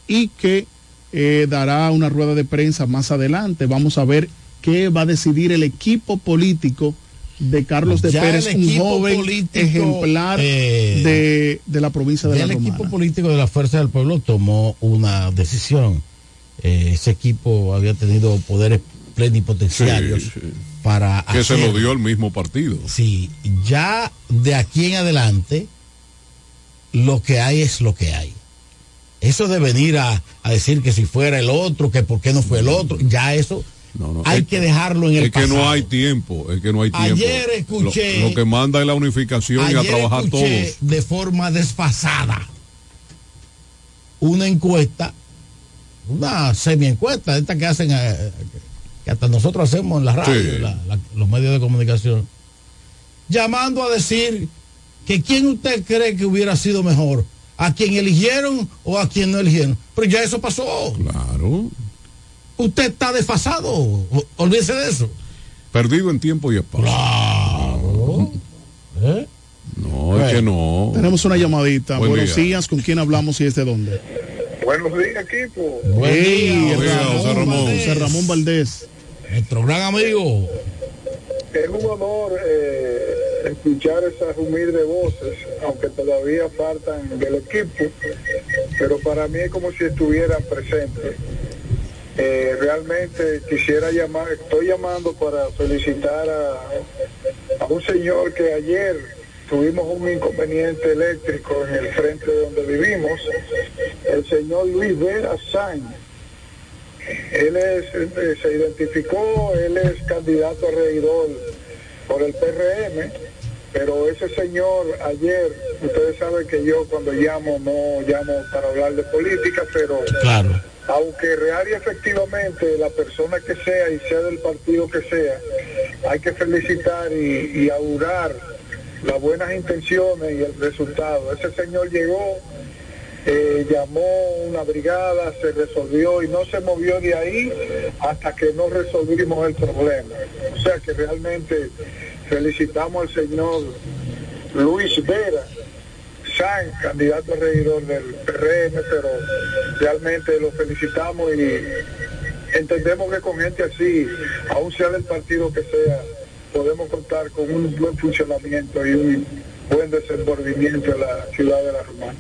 [SPEAKER 7] y que eh, dará una rueda de prensa más adelante. Vamos a ver qué va a decidir el equipo político de Carlos de
[SPEAKER 23] Ya
[SPEAKER 7] Pérez, un joven
[SPEAKER 23] político,
[SPEAKER 7] ejemplar
[SPEAKER 23] eh,
[SPEAKER 7] de, de la provincia de
[SPEAKER 23] Ya
[SPEAKER 7] la
[SPEAKER 23] el
[SPEAKER 7] Romana.
[SPEAKER 23] equipo político de la Fuerza del Pueblo tomó una decisión. Eh, ese equipo había tenido poderes plenipotenciarios
[SPEAKER 22] Sí, sí.
[SPEAKER 23] para
[SPEAKER 22] Que se lo dio el mismo partido.
[SPEAKER 23] Sí, ya de aquí en adelante lo que hay es lo que hay. Eso de venir a, a decir que si fuera el otro, que por qué no fue el otro, ya eso hay
[SPEAKER 22] es-
[SPEAKER 23] que dejarlo en el
[SPEAKER 22] Es que no hay tiempo, es que no hay tiempo.
[SPEAKER 23] Ayer escuché-
[SPEAKER 22] Lo, lo que manda es la unificación y a trabajar
[SPEAKER 23] escuché
[SPEAKER 22] todos.
[SPEAKER 23] de forma desfasada una encuesta, una semi encuesta, esta que hacen, eh, que hasta nosotros hacemos en la radio,
[SPEAKER 22] Sí.
[SPEAKER 23] la- la- los medios de comunicación, llamando a decir que quién usted cree que hubiera sido mejor, a quien eligieron o a quien no eligieron. Pero ya eso pasó.
[SPEAKER 22] Claro.
[SPEAKER 23] Usted está desfasado, o- olvídese de eso.
[SPEAKER 22] Perdido en tiempo y espacio.
[SPEAKER 23] Claro. ¿Eh?
[SPEAKER 22] No, es que no.
[SPEAKER 7] Tenemos una llamadita.
[SPEAKER 22] Buen
[SPEAKER 7] Buenos
[SPEAKER 22] día.
[SPEAKER 7] días, ¿con quién hablamos y es de dónde?
[SPEAKER 24] Buenos días, equipo.
[SPEAKER 22] Buen día,
[SPEAKER 7] Ramón,
[SPEAKER 22] José Ramón.
[SPEAKER 7] José Ramón Valdés.
[SPEAKER 23] Nuestro gran amigo.
[SPEAKER 24] Es un honor eh, escuchar esas humildes voces, aunque todavía faltan del equipo, pero para mí es como si estuvieran presentes. Eh, realmente quisiera llamar, estoy llamando para felicitar a, a un señor que ayer tuvimos un inconveniente eléctrico en el frente de donde vivimos, el señor Luis Vera Sainz. Él es, eh, se identificó, él es candidato a regidor por el PRM, pero ese señor ayer, ustedes saben que yo cuando llamo no llamo para hablar de política, pero
[SPEAKER 23] Claro.
[SPEAKER 24] aunque real y efectivamente la persona que sea y sea del partido que sea, hay que felicitar y, y augurar las buenas intenciones y el resultado. Ese señor llegó, eh, llamó una brigada, se resolvió y no se movió de ahí hasta que no resolvimos el problema. O sea que realmente felicitamos al señor Luis Vera, San, candidato a regidor del PRM, pero realmente lo felicitamos y entendemos que con gente así, aún sea del partido que sea, podemos contar con un buen funcionamiento y un buen desenvolvimiento en la ciudad de La Romana.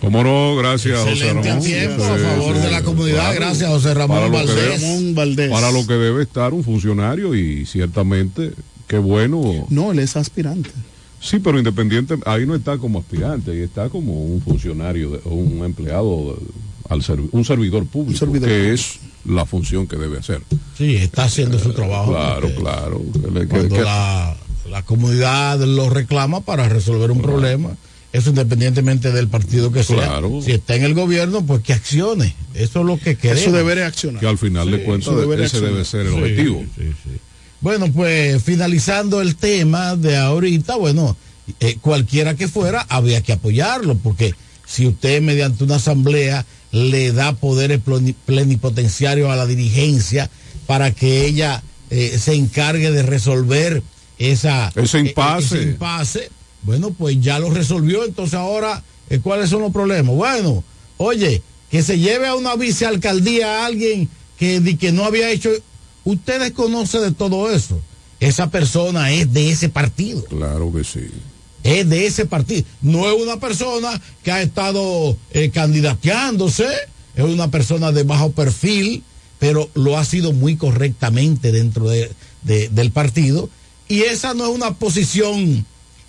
[SPEAKER 22] Como no, gracias, José
[SPEAKER 23] Excelente
[SPEAKER 22] Ramón.
[SPEAKER 23] tiempo a favor de la comunidad. Gracias, José Ramón
[SPEAKER 22] Para lo que
[SPEAKER 23] Valdés.
[SPEAKER 22] debe-
[SPEAKER 7] Ramón Valdés.
[SPEAKER 22] Para lo que debe estar un funcionario y ciertamente, qué bueno.
[SPEAKER 7] No, él es aspirante.
[SPEAKER 22] Sí, pero independiente, ahí no está como aspirante, ahí está como un funcionario, de- o un empleado, de- al servi- un servidor público,
[SPEAKER 7] servidor
[SPEAKER 22] que
[SPEAKER 7] público.
[SPEAKER 22] es la función que debe hacer.
[SPEAKER 23] Sí, está haciendo su trabajo.
[SPEAKER 22] Claro, claro. Que-
[SPEAKER 23] Cuando
[SPEAKER 22] que-
[SPEAKER 23] la, la comunidad lo reclama para resolver un problema, eso independientemente del partido que sea.
[SPEAKER 22] Claro.
[SPEAKER 23] Si está en el gobierno, pues que accione. Eso es lo que queremos.
[SPEAKER 7] Eso debería accionar.
[SPEAKER 22] que al final de
[SPEAKER 23] Sí,
[SPEAKER 22] cuentas
[SPEAKER 7] eso debería
[SPEAKER 22] ese
[SPEAKER 7] accionar.
[SPEAKER 22] debe ser el
[SPEAKER 23] Sí,
[SPEAKER 22] objetivo.
[SPEAKER 23] sí, sí. Bueno, pues finalizando el tema de ahorita, bueno, eh, cualquiera que fuera, había que apoyarlo, porque si usted mediante una asamblea le da poderes pleni- plenipotenciarios a la dirigencia para que ella eh, se encargue de resolver esa,
[SPEAKER 22] Ese
[SPEAKER 23] eh,
[SPEAKER 22] impasse.
[SPEAKER 23] ese impasse, bueno, pues ya lo resolvió, entonces ahora, eh, ¿cuáles son los problemas? Bueno, Oye, que se lleve a una vicealcaldía a alguien que, que no había hecho. Ustedes conocen de todo eso. Esa persona es de ese partido.
[SPEAKER 22] Claro que sí.
[SPEAKER 23] Es de ese partido. No es una persona que ha estado eh, candidateándose. Es una persona de bajo perfil, pero lo ha sido muy correctamente dentro de- de- del partido. Y esa no es una posición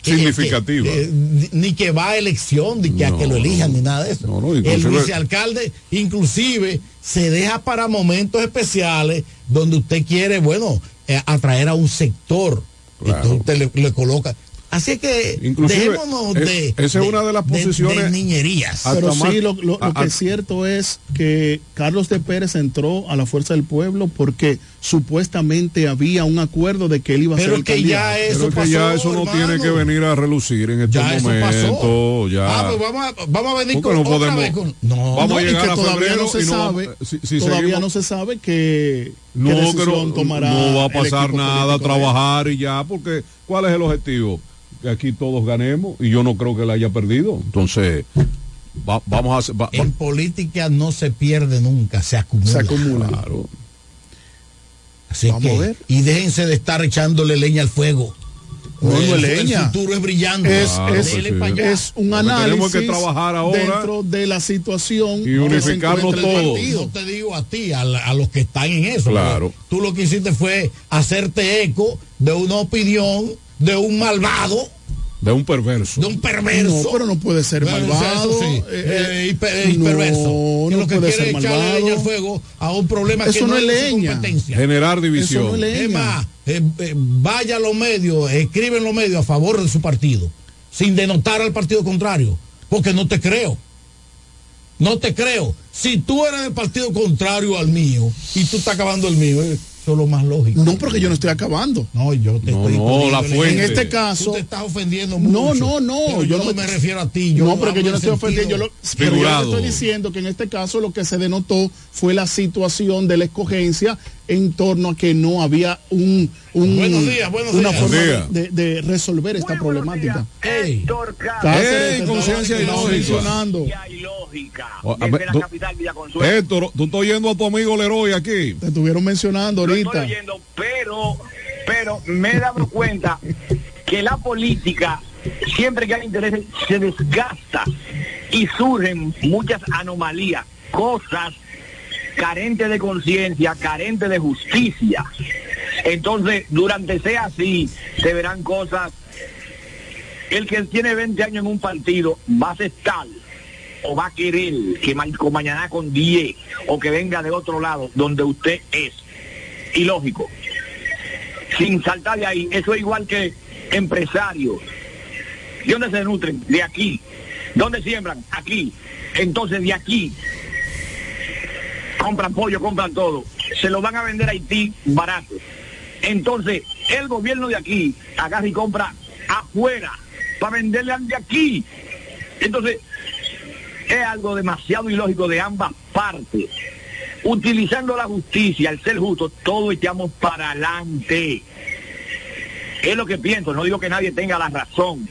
[SPEAKER 23] eh,
[SPEAKER 22] Significativa.
[SPEAKER 23] eh, ni que va a elección, ni que a que lo elijan, ni nada de eso.
[SPEAKER 22] No, no,
[SPEAKER 23] el vicealcalde inclusive se deja para momentos especiales donde usted quiere, bueno, eh, atraer a un sector. Entonces usted le, le coloca. Así que
[SPEAKER 22] Inclusive,
[SPEAKER 23] dejémonos
[SPEAKER 22] es-
[SPEAKER 23] de,
[SPEAKER 22] esa es una de las posiciones-
[SPEAKER 23] de niñerías.
[SPEAKER 7] Pero sí, lo, lo- lo
[SPEAKER 22] a-
[SPEAKER 7] que
[SPEAKER 22] a-
[SPEAKER 7] es cierto es que Carlos de Pérez entró a la Fuerza del Pueblo porque supuestamente había un acuerdo de que él iba a
[SPEAKER 23] Pero
[SPEAKER 7] ser el
[SPEAKER 23] ya eso
[SPEAKER 22] Pero que ya eso no tiene que venir a relucir en este
[SPEAKER 23] Ya eso
[SPEAKER 22] momento.
[SPEAKER 23] pasó.
[SPEAKER 22] Ya.
[SPEAKER 23] Ah, pues vamos a, vamos a venir con
[SPEAKER 22] no
[SPEAKER 23] otra
[SPEAKER 22] podemos-
[SPEAKER 23] vez con- No,
[SPEAKER 22] vamos
[SPEAKER 7] No,
[SPEAKER 22] a
[SPEAKER 7] y
[SPEAKER 22] llegar
[SPEAKER 7] que
[SPEAKER 22] a
[SPEAKER 7] todavía
[SPEAKER 22] febrero
[SPEAKER 7] no se
[SPEAKER 22] y no
[SPEAKER 7] sabe,
[SPEAKER 22] si- si
[SPEAKER 7] todavía
[SPEAKER 22] seguimos-
[SPEAKER 7] no se sabe que,
[SPEAKER 22] No,
[SPEAKER 7] qué
[SPEAKER 22] que
[SPEAKER 7] decisión
[SPEAKER 22] no,
[SPEAKER 7] tomará
[SPEAKER 22] no va a pasar nada, trabajar y ya, porque ¿cuál es el objetivo? Que aquí todos ganemos y yo no creo que la haya perdido. Entonces, va- vamos a hacer. va- va-
[SPEAKER 23] En política no se pierde nunca, se acumula.
[SPEAKER 7] Se acumula.
[SPEAKER 22] Claro.
[SPEAKER 23] Así
[SPEAKER 7] Vamos
[SPEAKER 23] que,
[SPEAKER 7] a ver.
[SPEAKER 23] y déjense de estar echándole leña al fuego.
[SPEAKER 7] No, no es
[SPEAKER 23] el,
[SPEAKER 7] leña.
[SPEAKER 23] el futuro es brillante.
[SPEAKER 7] Es,
[SPEAKER 22] Claro,
[SPEAKER 7] es-
[SPEAKER 22] pues sí.
[SPEAKER 23] pa' allá.
[SPEAKER 7] es un
[SPEAKER 22] que tenemos
[SPEAKER 7] análisis
[SPEAKER 22] que trabajar ahora
[SPEAKER 7] dentro de la situación
[SPEAKER 22] y unificarnos todos.
[SPEAKER 23] No te digo a ti, a, la- a los que están en eso.
[SPEAKER 22] Claro.
[SPEAKER 23] Tú lo que hiciste fue hacerte eco de una opinión de un malvado,
[SPEAKER 22] De un perverso.
[SPEAKER 23] de un perverso.
[SPEAKER 7] No, pero no puede ser malvado.
[SPEAKER 23] eso sí,
[SPEAKER 7] eh,
[SPEAKER 23] eh, y pe- y
[SPEAKER 7] no,
[SPEAKER 23] perverso. Que
[SPEAKER 7] no
[SPEAKER 23] lo que
[SPEAKER 7] puede
[SPEAKER 23] quiere
[SPEAKER 7] ser
[SPEAKER 23] echarle leña al
[SPEAKER 7] malvado.
[SPEAKER 23] fuego a un problema
[SPEAKER 7] Eso
[SPEAKER 23] que
[SPEAKER 7] no
[SPEAKER 23] no
[SPEAKER 7] es leña.
[SPEAKER 23] competencia.
[SPEAKER 22] Generar
[SPEAKER 7] Eso
[SPEAKER 22] división.
[SPEAKER 7] no es leña.
[SPEAKER 23] Es más, eh, eh, vaya a los medios, escribe en los medios a favor de su partido, sin denotar al partido contrario, porque no te creo. No te creo. Si tú eres del partido contrario al mío y tú estás acabando el mío, eh, eso es lo más lógico.
[SPEAKER 7] No, porque yo no estoy acabando.
[SPEAKER 23] No, yo te
[SPEAKER 22] No,
[SPEAKER 23] estoy
[SPEAKER 22] no, la fuente.
[SPEAKER 7] En este caso,
[SPEAKER 23] Tú te estás ofendiendo mucho.
[SPEAKER 7] No, no, no, yo
[SPEAKER 23] yo,
[SPEAKER 7] no
[SPEAKER 23] me refiero a ti. Yo
[SPEAKER 7] no, porque yo no estoy ofendiendo. Yo, lo, pero yo te estoy diciendo que en este caso lo que se denotó fue la situación de la escogencia en torno a que no había un, un-
[SPEAKER 23] Buenos días, buenos
[SPEAKER 7] una
[SPEAKER 23] días.
[SPEAKER 7] forma
[SPEAKER 22] Buenos
[SPEAKER 7] de, de resolver esta problemática.
[SPEAKER 23] Ey,
[SPEAKER 7] Cáceres,
[SPEAKER 22] Ey,
[SPEAKER 7] te
[SPEAKER 22] conciencia
[SPEAKER 7] estaba
[SPEAKER 22] ilógica.
[SPEAKER 7] mencionando.
[SPEAKER 22] O- a tú- Héctor, tú estás oyendo a tu amigo Leroy aquí.
[SPEAKER 7] Te estuvieron mencionando
[SPEAKER 25] Lo estoy
[SPEAKER 7] ahorita.
[SPEAKER 25] oyendo, pero, pero me he dado cuenta que la política, siempre que hay intereses, se desgasta y surgen muchas anomalías, cosas carentes de conciencia, carentes de justicia. Entonces, durante sea así, se verán cosas. El que tiene 20 años en un partido va a tal o va a querer que mañana con 10 o que venga de otro lado donde usted es. Ilógico. Sin saltar de ahí. Eso es igual que empresarios. ¿De dónde se nutren? De aquí. ¿Dónde siembran? Aquí. Entonces de aquí compran pollo, compran todo. Se lo van a vender a Haití barato. Entonces, el gobierno de aquí agarra y compra afuera para venderle al de aquí. Entonces, es algo demasiado ilógico de ambas partes. Utilizando la justicia, el ser justo, todos echamos para adelante. Es lo que pienso, no digo que nadie tenga la razón,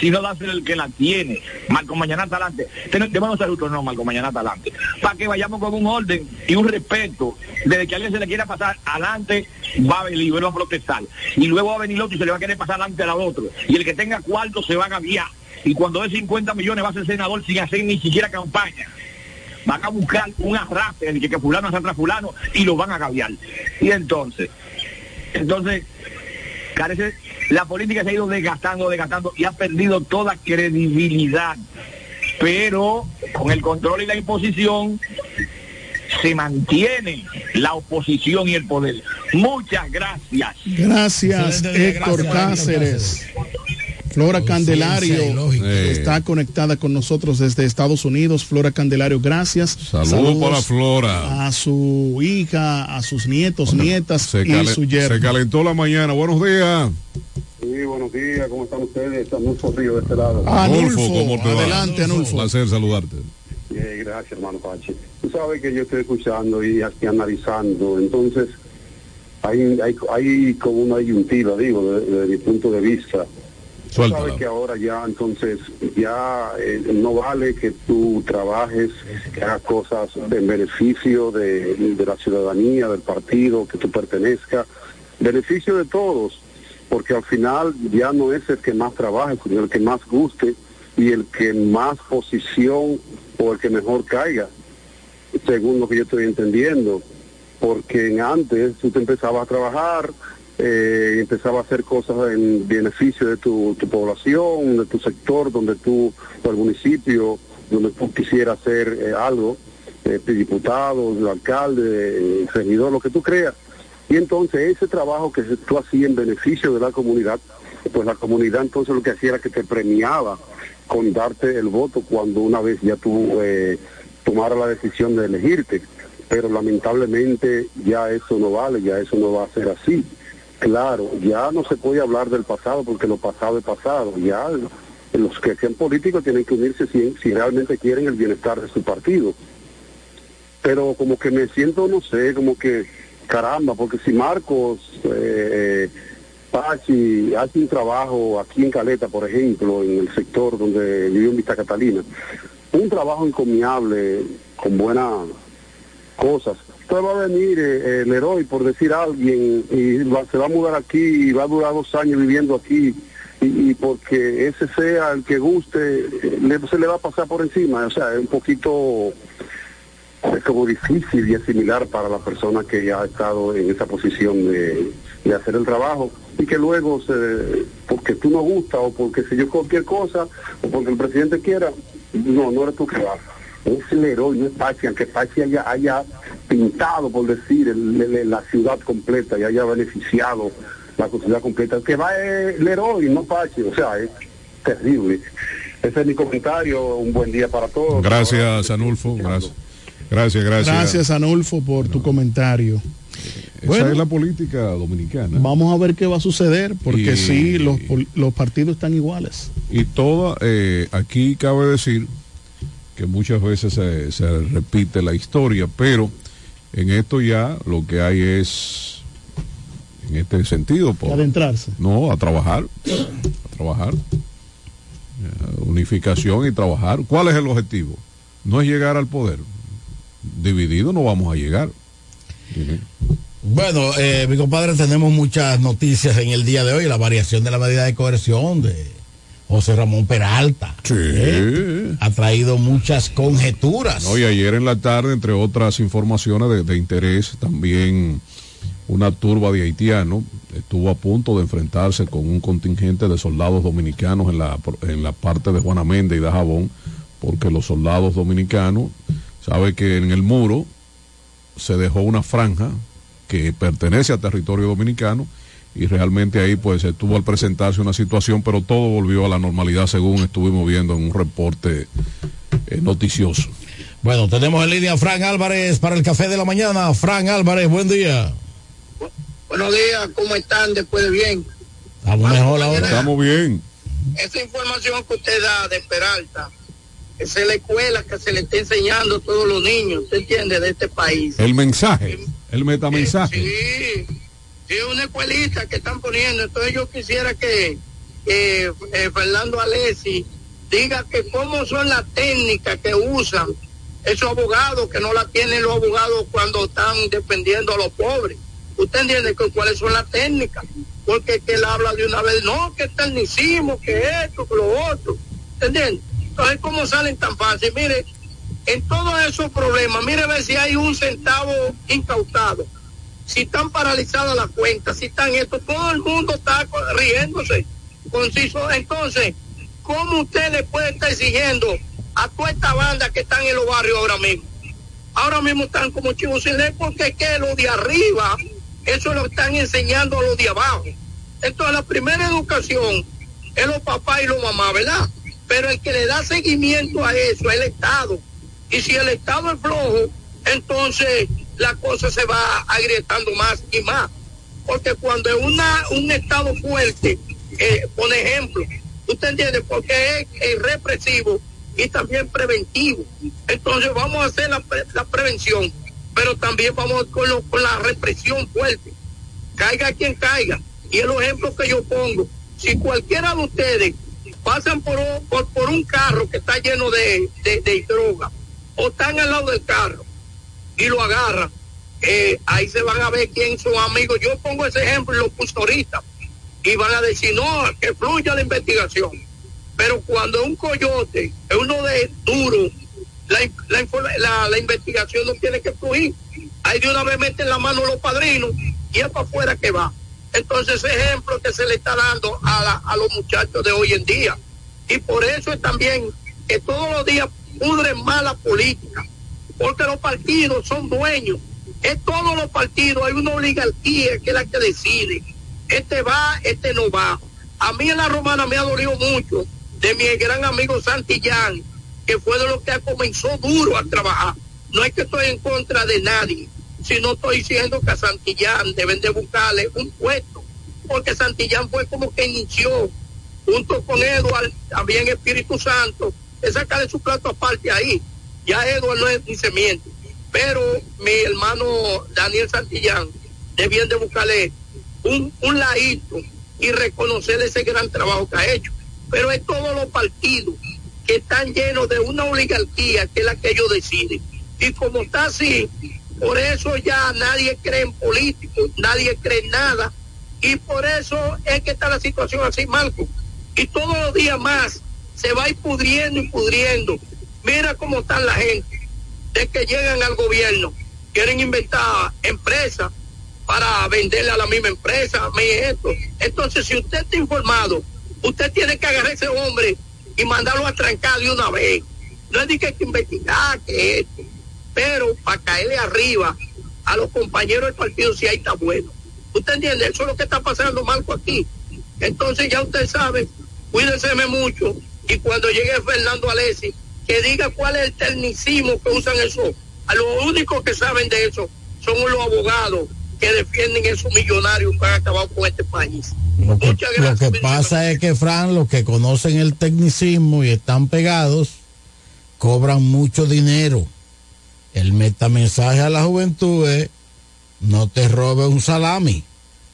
[SPEAKER 25] sino dárselo el que la tiene. Marco Mañana adelante. Ser justos, no, Marco Mañana adelante. Para que vayamos con un orden y un respeto. Desde que a alguien se le quiera pasar adelante, va a venir, va a protestar. Y luego va a venir otro y se le va a querer pasar adelante al otro. Y el que tenga cuarto se va a gaviar. Y cuando de 50 millones va a ser senador sin hacer ni siquiera campaña. Van a buscar un arrastre de que, que fulano arrastra a fulano y lo van a gaviar. Y entonces, entonces, carece, la política se ha ido desgastando, desgastando y ha perdido toda credibilidad. Pero con el control y la imposición se mantiene la oposición y el poder. Muchas gracias.
[SPEAKER 7] Gracias,
[SPEAKER 25] Excelente día,
[SPEAKER 7] Héctor
[SPEAKER 25] gracias,
[SPEAKER 7] Cáceres. Flora Candelario está conectada con nosotros desde Estados Unidos. Flora Candelario, gracias.
[SPEAKER 22] Saludos para Flora.
[SPEAKER 7] A su hija, a sus nietos, nietas
[SPEAKER 22] Se,
[SPEAKER 7] y su yerno.
[SPEAKER 22] se calentó la mañana. Buenos días.
[SPEAKER 26] Sí, buenos días, ¿cómo están ustedes? Anulfo Río de este lado.
[SPEAKER 22] Anulfo, ¿cómo te va?
[SPEAKER 7] adelante, Anulfo.
[SPEAKER 22] Placer saludarte.
[SPEAKER 26] Bien, gracias, hermano Pachi. Tú sabes que yo estoy escuchando y aquí analizando, entonces hay, hay, hay como una disyuntiva, digo, desde, desde mi punto de vista. Tú sabes que ahora ya, entonces, ya eh, no vale que tú trabajes, que hagas cosas en beneficio de, de la ciudadanía, del partido que tú pertenezcas, beneficio de todos, porque al final ya no es el que más trabaje, sino el que más guste y el que más posición o el que mejor caiga, según lo que yo estoy entendiendo, porque en antes tú te empezabas a trabajar, eh, empezaba a hacer cosas en beneficio de tu, población, de tu sector, donde tú, o el municipio, donde tú quisieras hacer eh, algo, eh, diputado, alcalde, eh, regidor, lo que tú creas. Y entonces ese trabajo que tú hacías en beneficio de la comunidad, pues la comunidad entonces lo que hacía era que te premiaba con darte el voto cuando una vez ya tú eh, tomara la decisión de elegirte. Pero lamentablemente ya eso no vale, ya eso no va a ser así. Claro, ya no se puede hablar del pasado porque lo pasado es pasado. Ya los que sean políticos tienen que unirse si, realmente quieren el bienestar de su partido. Pero como que me siento, no sé, como que caramba, porque si Marcos eh, Pachi hace un trabajo aquí en Caleta, por ejemplo, en el sector donde vivió en Vista Catalina, un trabajo encomiable, con buenas cosas. Va a venir eh, el héroe, por decir alguien, y se va a mudar aquí y va a durar dos años viviendo aquí, y, porque ese sea el que guste, eh, se le va a pasar por encima. O sea, es un poquito es como difícil y asimilar para la persona que ya ha estado en esa posición de, de hacer el trabajo y que luego se, porque tú no gusta o porque se yo cualquier cosa o porque el presidente quiera no no eres tú que vas es el héroe no es Pachi aunque Pachi haya, haya pintado por decir el- el- la ciudad completa y haya beneficiado la ciudad completa el que va es el héroe no Pachi o sea es terrible ese es mi comentario un buen día para todos
[SPEAKER 22] Gracias, Anulfo. Gracias. Gracias, gracias.
[SPEAKER 27] Gracias, Anulfo, por tu comentario.
[SPEAKER 22] Esa
[SPEAKER 27] Bueno.
[SPEAKER 22] es la política dominicana.
[SPEAKER 27] Vamos a ver qué va a suceder, porque
[SPEAKER 22] Y-
[SPEAKER 27] sí, los, los partidos están iguales.
[SPEAKER 22] Y toda, eh, aquí cabe decir que muchas veces se, se repite la historia, pero en esto ya lo que hay es, en este sentido, por-
[SPEAKER 27] Adentrarse.
[SPEAKER 22] no, a trabajar, a trabajar, Eh, unificación y trabajar. ¿Cuál es el objetivo? No es llegar al poder. Dividido no vamos a llegar.
[SPEAKER 23] Bueno, eh, mi compadre, tenemos muchas noticias en el día de hoy. La variación de la medida de coerción de José Ramón Peralta. ¿eh? Ha traído muchas conjeturas.
[SPEAKER 22] No, y ayer en la tarde, entre otras informaciones de, de interés, también una turba de haitianos estuvo a punto de enfrentarse con un contingente de soldados dominicanos en la, en la parte de Juana Méndez y de Jabón, porque los soldados dominicanos, sabe que en el muro se dejó una franja que pertenece a territorio dominicano y realmente ahí pues estuvo al presentarse una situación, pero todo volvió a la normalidad según estuvimos viendo en un reporte eh, noticioso.
[SPEAKER 23] Bueno, tenemos en línea a Fran Álvarez para el café de la mañana. Fran Álvarez, buen día.
[SPEAKER 28] Buenos días, ¿cómo están? Después de bien.
[SPEAKER 23] Estamos mejor ahora.
[SPEAKER 22] Estamos bien.
[SPEAKER 28] Esa información que usted da de Peralta, esa es la escuela que se le está enseñando a todos los niños, ¿usted entiende? De este país.
[SPEAKER 22] El mensaje, el metamensaje.
[SPEAKER 28] Sí, sí, es una escuelita que están poniendo. Entonces yo quisiera que eh, Fernando Alessi diga que cómo son las técnicas que usan esos abogados que no la tienen los abogados cuando están defendiendo a los pobres. ¿Usted entiende que, cuáles son las técnicas? Porque que él habla de una vez, no, que tecnicismo, que esto, que lo otro. ¿Usted entiende? Entonces, ¿cómo salen tan fácil? Mire, en todos esos problemas, mire a ver si hay un centavo incautado, si están paralizadas las cuentas, si están esto, todo el mundo está riéndose. Conciso. Entonces, ¿cómo usted le puede estar exigiendo a toda esta banda que están en los barrios ahora mismo? Ahora mismo están como chivos sin ley porque es que los de arriba, eso lo están enseñando a los de abajo. Entonces, la primera educación es los papás y los mamás, ¿verdad? Pero el que le da seguimiento a eso es el Estado. Y si el Estado es flojo, entonces la cosa se va agrietando más y más. Porque cuando una, un Estado fuerte, eh, por ejemplo, usted entiende, porque es, es represivo y también preventivo. Entonces vamos a hacer la, la prevención, pero también vamos con, lo- con la represión fuerte. Caiga quien caiga. Y el ejemplo que yo pongo, si cualquiera de ustedes pasan por un, por, por un carro que está lleno de, de droga o están al lado del carro y lo agarran, eh, ahí se van a ver quién son amigos. Yo pongo ese ejemplo y lo puse ahorita y van a decir, no, que fluya la investigación. Pero cuando un coyote, es uno de duro, la, la, investigación no tiene que fluir. Ahí de una vez meten la mano los padrinos y es para afuera que va. Entonces, ejemplo que se le está dando a, a los muchachos de hoy en día. Y por eso es también que todos los días pudren más la política, porque los partidos son dueños. En todos los partidos hay una oligarquía que es la que decide. Este va, este no va. A mí en la romana me ha dolido mucho de mi gran amigo Santillán, que fue de los que comenzó duro a trabajar. No es que estoy en contra de nadie, sino estoy diciendo que a Santillán deben de buscarle un puesto, porque Santillán fue como que inició, junto con Eduard, también Espíritu Santo, es sacarle su plato aparte ahí. Ya Eduard no es ni se miente, pero mi hermano Daniel Santillán debían de buscarle un, un ladito y reconocer ese gran trabajo que ha hecho. Pero es todos los partidos que están llenos de una oligarquía que es la que ellos deciden. Y como está así, por eso ya nadie cree en políticos, nadie cree en nada. Y por eso es que está la situación así, Marco. Y todos los días más se va a ir pudriendo y pudriendo. Mira cómo están la gente. De que llegan al gobierno, quieren inventar empresas para venderle a la misma empresa, a mí esto. Entonces, si usted está informado, usted tiene que agarrar a ese hombre y mandarlo a trancar de una vez. No es de que hay que investigar, que esto. Pero para caerle arriba a los compañeros del partido, si ahí está bueno. ¿Usted entiende? Eso es lo que está pasando, Marco, aquí. Entonces, ya usted sabe, cuídenseme mucho. Y cuando llegue Fernando Alessi, que diga cuál es el tecnicismo que usan eso. A los únicos que saben de eso son los abogados que defienden esos millonarios que han acabado con este país.
[SPEAKER 23] Lo que, lo que pasa es que, Fran, los que conocen el tecnicismo y están pegados, cobran mucho dinero. El metamensaje a la juventud es, no te robes un salami,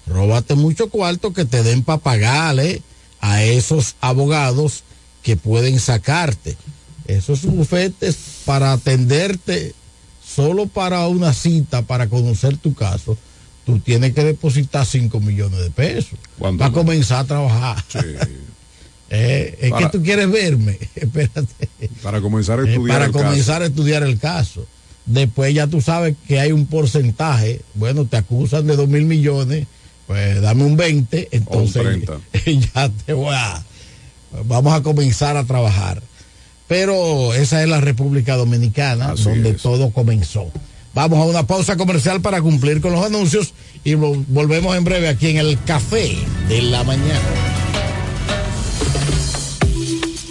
[SPEAKER 23] róbate mucho cuarto que te den para pagarle a esos abogados que pueden sacarte. Esos bufetes para atenderte solo para una cita, para conocer tu caso, tú tienes que depositar 5 millones de pesos para comenzar a trabajar. [LAUGHS] Eh, es
[SPEAKER 22] Para-
[SPEAKER 23] que tú quieres verme, [LAUGHS] espérate.
[SPEAKER 22] Para comenzar a
[SPEAKER 23] Eh,
[SPEAKER 22] estudiar
[SPEAKER 23] para
[SPEAKER 22] el
[SPEAKER 23] comenzar
[SPEAKER 22] caso.
[SPEAKER 23] a estudiar el caso. Después ya tú sabes que hay un porcentaje, bueno, te acusan de dos mil millones, pues dame un 20, entonces
[SPEAKER 22] 30. [LAUGHS]
[SPEAKER 23] ya te voy a, vamos a comenzar a trabajar. Pero esa es la República Dominicana, donde todo comenzó. Vamos a una pausa comercial para cumplir con los anuncios y vol- volvemos en breve aquí en el Café de la Mañana.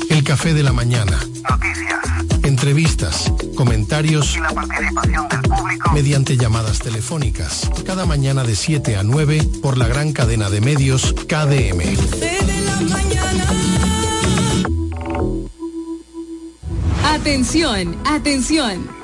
[SPEAKER 2] El café de la mañana. Entrevistas, comentarios y la participación del público mediante llamadas telefónicas. Cada mañana de 7 a 9 por la gran cadena de medios KDM.
[SPEAKER 29] Atención, atención.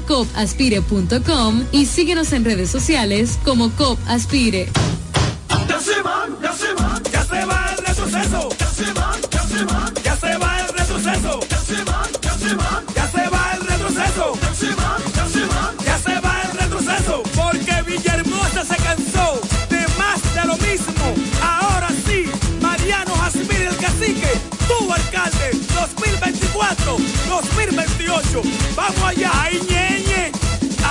[SPEAKER 29] copaspire.com y síguenos en redes sociales como COP Aspire.
[SPEAKER 4] Ya se van, ya se van, ya se va el retroceso. Ya se van, ya se van, ya se va el retroceso. Ya se van, ya se van, ya se va el retroceso. Ya se van, ya se van, ya se va el retroceso. Porque Villahermosa se cansó de más de lo mismo. Ahora sí, Mariano Jasmine el cacique, tu alcalde, 2024, 2028. Vamos allá, ñeñe,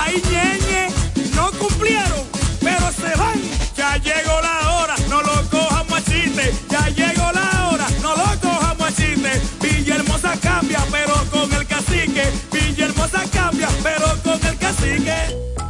[SPEAKER 4] ay ñeñe, no cumplieron, pero se van. Ya llegó la hora, no lo cojamos a chiste. Ya llegó la hora, no lo cojamos a chiste. Villahermosa cambia, pero con el cacique. Villahermosa cambia, pero con el cacique.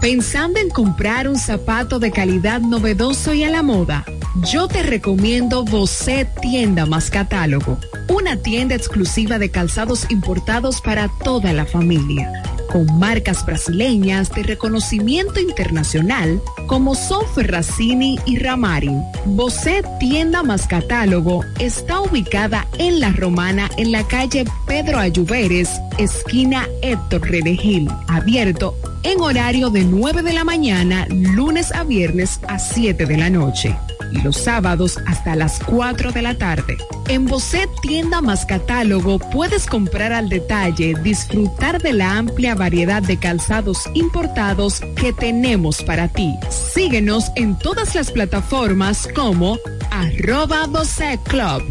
[SPEAKER 12] Pensando en comprar un zapato de calidad novedoso y a la moda. Yo te recomiendo Bocet Tienda más Catálogo, una tienda exclusiva de calzados importados para toda la familia, con marcas brasileñas de reconocimiento internacional como son Ferracini y Ramarin. Bocet Tienda más Catálogo está ubicada en La Romana en la calle Pedro Ayuberes, esquina Héctor Redegil, abierto en horario de 9 de la mañana, lunes a viernes a 7 de la noche y los sábados hasta las 4 de la tarde. En Bocet Tienda más Catálogo puedes comprar al detalle, disfrutar de la amplia variedad de calzados importados que tenemos para ti. Síguenos en todas las plataformas como arroba Bocet Club.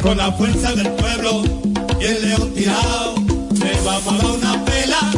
[SPEAKER 17] Con la fuerza del pueblo y el león tirado, le vamos a dar una pela.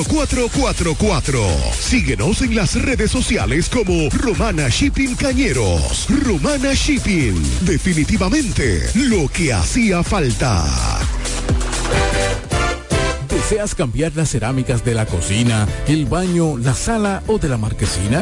[SPEAKER 11] 4444. Síguenos en las redes sociales como Romana Shipping Cañeros. Romana Shipping. Definitivamente lo que hacía falta.
[SPEAKER 14] ¿Deseas cambiar las cerámicas de la cocina, el baño, la sala o de la marquesina?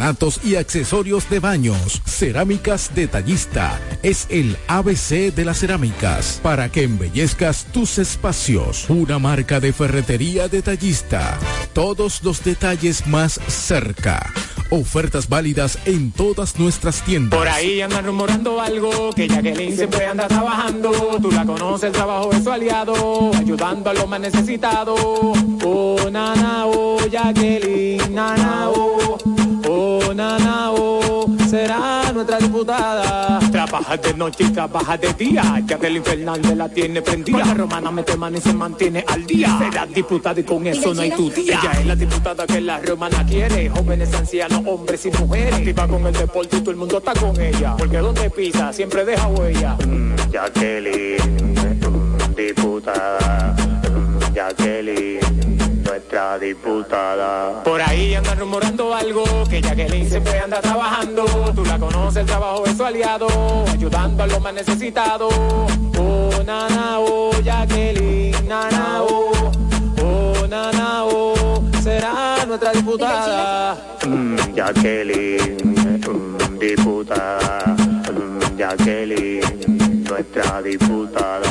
[SPEAKER 14] porcelanatos y accesorios de baños. Cerámicas Detallista es el ABC de las cerámicas para que embellezcas tus espacios. Una marca de ferretería detallista. Todos los detalles más cerca. Ofertas válidas en todas nuestras tiendas.
[SPEAKER 4] Por ahí andan rumorando algo que Jacqueline siempre anda trabajando. Tú la conoces, el trabajo de su aliado, ayudando a los más necesitados. Oh, nana, oh, Jacqueline, nana, oh, nana, oh, será nuestra diputada. Trabaja de noche y trabaja de día. Jacqueline Fernández la tiene prendida. Con la romana mete mano y se mantiene al día. Será diputada y con eso no hay tu día. Ella es la diputada que la romana quiere. Jóvenes, ancianos, hombres y mujeres. Activa con el deporte y todo el mundo está con ella. Porque donde pisa siempre deja huella.
[SPEAKER 5] Jacqueline, mm, diputada, mm, Jacqueline, nuestra diputada.
[SPEAKER 4] Por ahí andan rumorando algo que Jacqueline siempre anda trabajando. Tú la conoces, el trabajo es su aliado, ayudando a los más necesitados. Oh, nana, oh, Jacqueline, nana, oh, oh, nana, oh, será nuestra diputada.
[SPEAKER 5] Mm, Jacqueline, mm, diputada, mm, Jacqueline, nuestra diputada.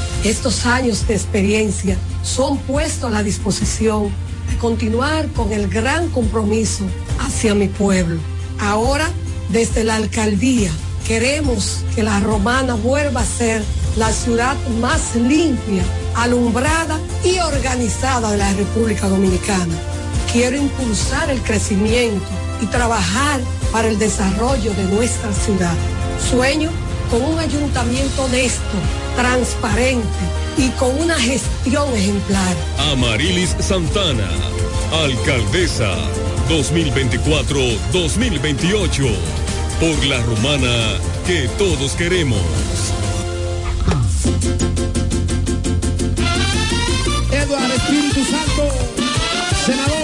[SPEAKER 30] estos años de experiencia son puestos a la disposición de continuar con el gran compromiso hacia mi pueblo. Ahora, desde la alcaldía, queremos que la romana vuelva a ser la ciudad más limpia, alumbrada y organizada de la República Dominicana. Quiero impulsar el crecimiento y trabajar para el desarrollo de nuestra ciudad. Sueño con un ayuntamiento honesto, transparente y con una gestión ejemplar.
[SPEAKER 31] Amarilis Santana, alcaldesa 2024-2028, por la romana que todos queremos.
[SPEAKER 20] Eduardo Espíritu Santo, senador.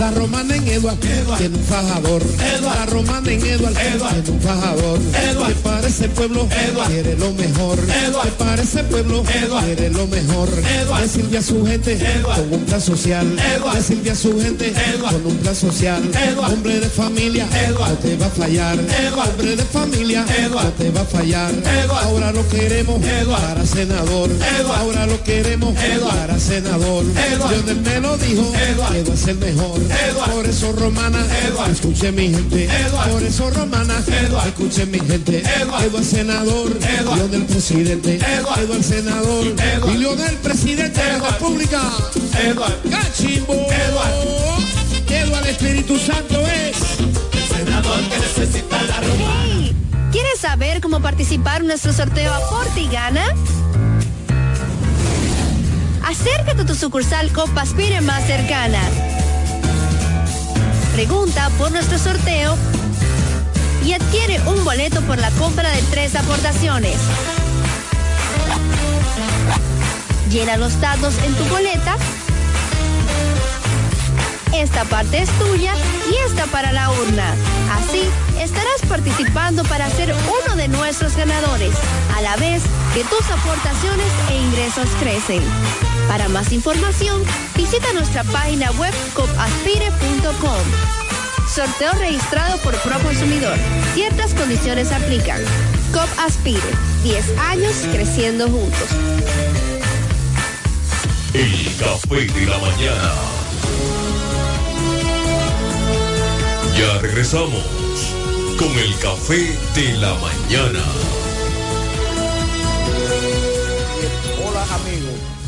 [SPEAKER 20] La romana en Eduard, tiene un fajador. La romana en Eduard, tiene un fajador. Que para ese pueblo quiere lo mejor. Que para ese pueblo quiere lo mejor. Decirle a su gente con un plan social. Decirle a su gente con un plan social. Hombre de familia, no te va a fallar. Hombre de familia, no te va a fallar. Ahora lo queremos para senador. Ahora lo queremos para senador. Lionel me lo dijo, Eduard es el mejor. Por eso romana, escuche mi gente. Por eso romana, escuche mi gente. Eduard senador, Lionel presidente. Eduard senador, y Lionel presidente de la República. Cachimbo. Eduard Espíritu Santo es el senador que necesita la romana.
[SPEAKER 21] ¿Quieres saber cómo participar en nuestro sorteo Aporte y Gana? Acércate a tu sucursal Copaspire más cercana. Pregunta por nuestro sorteo y adquiere un boleto por la compra de tres aportaciones. Llena los datos en tu boleta. Esta parte es tuya y esta para la urna. Así estarás participando para ser uno de nuestros ganadores, a la vez que tus aportaciones e ingresos crecen. Para más información, visita nuestra página web copaspire.com. Sorteo registrado por Proconsumidor. Ciertas condiciones aplican. COP Aspire. 10 años creciendo juntos.
[SPEAKER 31] El café de la mañana. Ya regresamos con el café de la mañana.